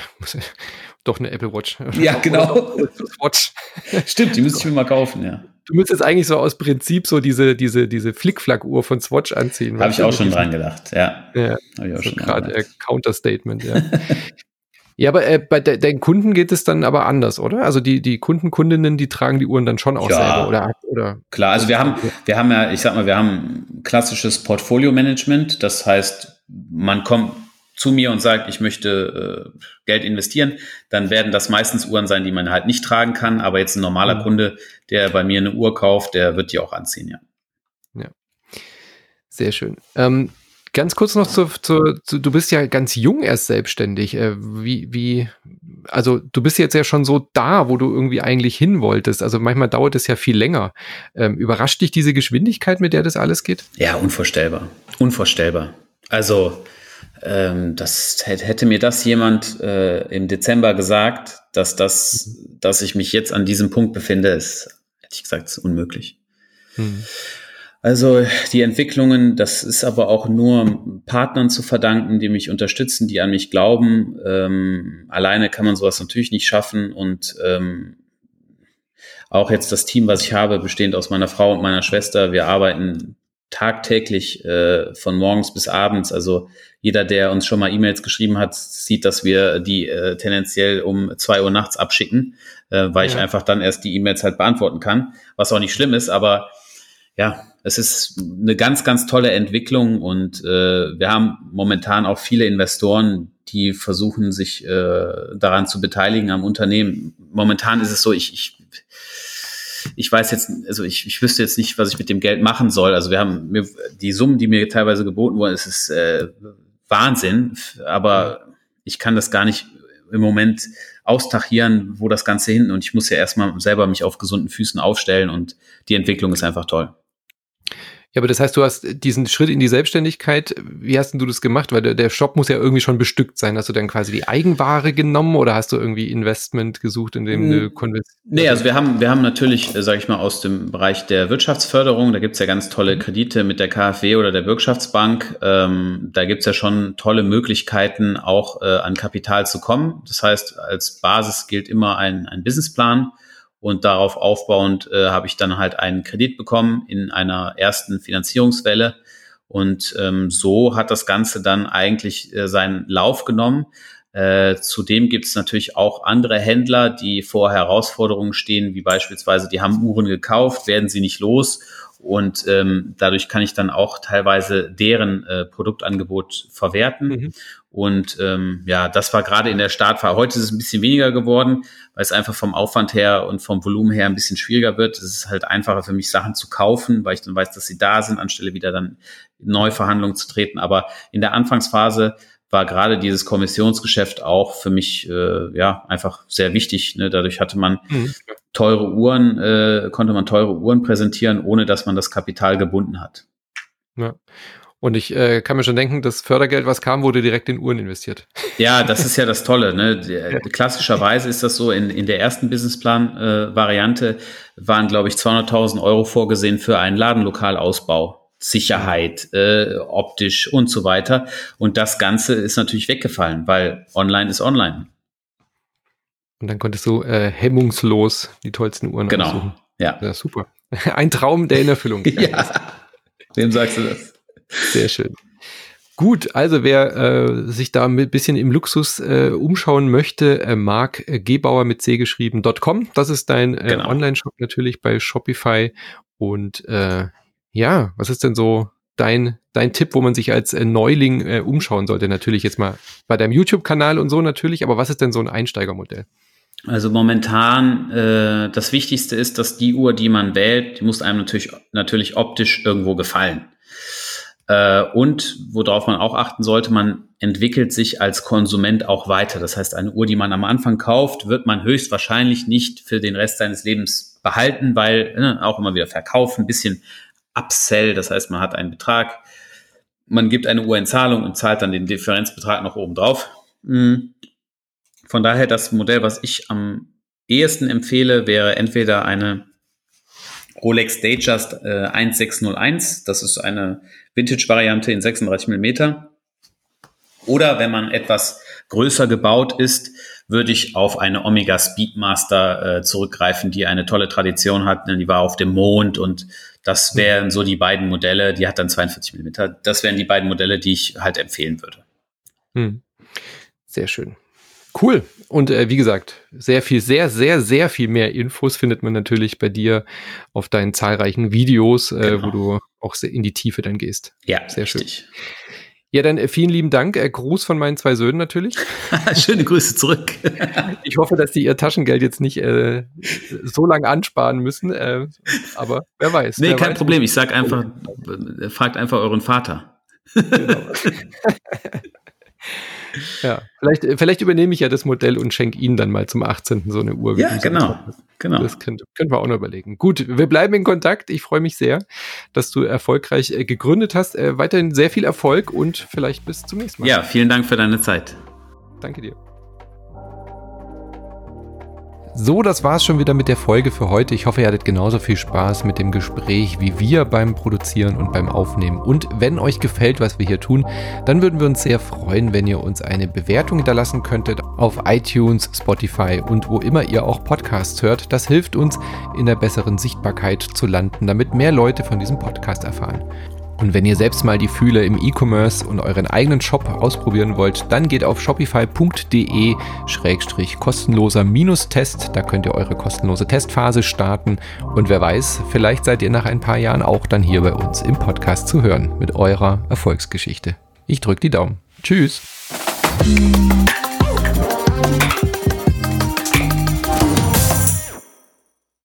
doch eine Apple Watch. *laughs* Ja, genau. Watch. *laughs* Stimmt, die müsste ich mir mal kaufen, ja. Du müsstest eigentlich so aus Prinzip so diese, diese, diese Flickflack-Uhr von Swatch anziehen. Habe ich auch schon dran gedacht, ja. Ja, Hab ich auch so schon gerade Counterstatement, ja. Ja, aber äh, bei de deinen Kunden geht es dann aber anders, oder? Also die, die Kunden, Kundinnen, die tragen die Uhren dann schon auch ja, selber, oder? oder? Klar, also wir haben, wir haben ja, ich sag mal, wir haben klassisches Portfolio-Management. Das heißt, man kommt zu mir und sagt, ich möchte äh, Geld investieren, dann werden das meistens Uhren sein, die man halt nicht tragen kann. Aber jetzt ein normaler mhm. Kunde, der bei mir eine Uhr kauft, der wird die auch anziehen, ja. Ja. Sehr schön. Ähm, Ganz kurz noch zu, zu, zu, du bist ja ganz jung erst selbstständig. Äh, wie, wie, also du bist jetzt ja schon so da, wo du irgendwie eigentlich hin wolltest. Also manchmal dauert es ja viel länger. Ähm, überrascht dich diese Geschwindigkeit, mit der das alles geht? Ja, unvorstellbar. Unvorstellbar. Also, ähm, das hätte mir das jemand äh, im Dezember gesagt, dass das, dass ich mich jetzt an diesem Punkt befinde, ist, hätte ich gesagt, ist unmöglich. Hm. Also die Entwicklungen, das ist aber auch nur Partnern zu verdanken, die mich unterstützen, die an mich glauben. Ähm, alleine kann man sowas natürlich nicht schaffen und ähm, auch jetzt das Team, was ich habe, bestehend aus meiner Frau und meiner Schwester, wir arbeiten tagtäglich äh, von morgens bis abends. Also jeder, der uns schon mal E-Mails geschrieben hat, sieht, dass wir die äh, tendenziell um zwei Uhr nachts abschicken, äh, weil ja. ich einfach dann erst die E-Mails halt beantworten kann, was auch nicht schlimm ist, aber ja, es ist eine ganz, ganz tolle Entwicklung und äh, wir haben momentan auch viele Investoren, die versuchen, sich äh, daran zu beteiligen am Unternehmen. Momentan ist es so, ich, ich, ich weiß jetzt, also ich, ich wüsste jetzt nicht, was ich mit dem Geld machen soll. Also wir haben mir, die Summen, die mir teilweise geboten wurden, es ist äh, Wahnsinn, aber ich kann das gar nicht im Moment austachieren, wo das Ganze hin und ich muss ja erstmal selber mich auf gesunden Füßen aufstellen und die Entwicklung ist einfach toll. Ja, aber das heißt, du hast diesen Schritt in die Selbstständigkeit, wie hast denn du das gemacht? Weil der, der Shop muss ja irgendwie schon bestückt sein. Hast du dann quasi die Eigenware genommen oder hast du irgendwie Investment gesucht, in dem du konvertierst? Nee, also wir haben, wir haben natürlich, äh, sage ich mal, aus dem Bereich der Wirtschaftsförderung, da gibt's ja ganz tolle mhm. Kredite mit der KfW oder der Wirtschaftsbank. Ähm, da gibt's ja schon tolle Möglichkeiten, auch äh, an Kapital zu kommen. Das heißt, als Basis gilt immer ein, ein Businessplan. Und darauf aufbauend äh, habe ich dann halt einen Kredit bekommen in einer ersten Finanzierungswelle. Und ähm, so hat das Ganze dann eigentlich äh, seinen Lauf genommen. Äh, zudem gibt es natürlich auch andere Händler, die vor Herausforderungen stehen, wie beispielsweise, die haben Uhren gekauft, werden sie nicht los und ähm, dadurch kann ich dann auch teilweise deren äh, Produktangebot verwerten. Mhm. Und ähm, ja, das war gerade in der Startphase. Heute ist es ein bisschen weniger geworden, weil es einfach vom Aufwand her und vom Volumen her ein bisschen schwieriger wird. Es ist halt einfacher für mich, Sachen zu kaufen, weil ich dann weiß, dass sie da sind, anstelle wieder dann Neuverhandlungen zu treten. Aber in der Anfangsphase war gerade dieses Kommissionsgeschäft auch für mich äh, ja einfach sehr wichtig. Ne? Dadurch hatte man mhm. teure Uhren, äh, konnte man teure Uhren präsentieren, ohne dass man das Kapital gebunden hat. Ja. Und ich äh, kann mir schon denken, das Fördergeld, was kam, wurde direkt in Uhren investiert. Ja, das ist ja das Tolle. Ne? *laughs* Klassischerweise ist das so, in, in der ersten Businessplan-Variante äh, waren, glaube ich, 200.000 Euro vorgesehen für einen Ladenlokalausbau. Sicherheit, äh, optisch und so weiter. Und das Ganze ist natürlich weggefallen, weil online ist online. Und dann konntest du äh, hemmungslos die tollsten Uhren genau. aussuchen. Ja. ja. Super. *laughs* Ein Traum, der in Erfüllung *laughs* geht. ja. Wem sagst du das? Sehr schön. Gut, also wer äh, sich da ein bisschen im Luxus äh, umschauen möchte, äh, äh, Gebauer mit C geschrieben.com. Das ist dein äh, genau. Online-Shop natürlich bei Shopify. Und äh, ja, was ist denn so dein, dein Tipp, wo man sich als äh, Neuling äh, umschauen sollte? Natürlich jetzt mal bei deinem YouTube-Kanal und so natürlich, aber was ist denn so ein Einsteigermodell? Also momentan äh, das Wichtigste ist, dass die Uhr, die man wählt, die muss einem natürlich, natürlich optisch irgendwo gefallen. Äh, und worauf man auch achten sollte, man entwickelt sich als Konsument auch weiter. Das heißt, eine Uhr, die man am Anfang kauft, wird man höchstwahrscheinlich nicht für den Rest seines Lebens behalten, weil äh, auch immer wieder verkaufen, ein bisschen Upsell, das heißt, man hat einen Betrag, man gibt eine Uhr in Zahlung und zahlt dann den Differenzbetrag noch oben drauf. Mhm. Von daher das Modell, was ich am ehesten empfehle, wäre entweder eine Rolex Datejust äh, 1601, das ist eine Vintage-Variante in 36 Millimeter. Oder wenn man etwas größer gebaut ist, würde ich auf eine Omega Speedmaster äh, zurückgreifen, die eine tolle Tradition hat. Die war auf dem Mond und das wären so die beiden Modelle. Die hat dann 42 Millimeter. Das wären die beiden Modelle, die ich halt empfehlen würde. Hm. Sehr schön. Cool. Und äh, wie gesagt, sehr viel, sehr, sehr, sehr viel mehr Infos findet man natürlich bei dir auf deinen zahlreichen Videos, äh, genau. wo du auch in die Tiefe dann gehst. Ja, sehr richtig. schön. Ja, dann äh, vielen lieben Dank. Äh, Gruß von meinen zwei Söhnen natürlich. *laughs* Schöne Grüße zurück. *laughs* ich hoffe, dass die ihr Taschengeld jetzt nicht äh, so lange ansparen müssen. Äh, aber wer weiß. Nee, wer kein weiß, Problem. Ich sag einfach, äh, fragt einfach euren Vater. Genau. *laughs* Ja, vielleicht, vielleicht übernehme ich ja das Modell und schenke Ihnen dann mal zum 18. so eine Uhr. Ja, genau. genau. Das können, können wir auch noch überlegen. Gut, wir bleiben in Kontakt. Ich freue mich sehr, dass du erfolgreich äh, gegründet hast. Äh, weiterhin sehr viel Erfolg und vielleicht bis zum nächsten Mal. Ja, vielen Dank für deine Zeit. Danke dir. So, das war's schon wieder mit der Folge für heute. Ich hoffe, ihr hattet genauso viel Spaß mit dem Gespräch wie wir beim Produzieren und beim Aufnehmen. Und wenn euch gefällt, was wir hier tun, dann würden wir uns sehr freuen, wenn ihr uns eine Bewertung hinterlassen könntet auf iTunes, Spotify und wo immer ihr auch Podcasts hört. Das hilft uns, in der besseren Sichtbarkeit zu landen, damit mehr Leute von diesem Podcast erfahren. Und wenn ihr selbst mal die Fühle im E-Commerce und euren eigenen Shop ausprobieren wollt, dann geht auf shopify.de-kostenloser Test. Da könnt ihr eure kostenlose Testphase starten. Und wer weiß, vielleicht seid ihr nach ein paar Jahren auch dann hier bei uns im Podcast zu hören mit eurer Erfolgsgeschichte. Ich drücke die Daumen. Tschüss.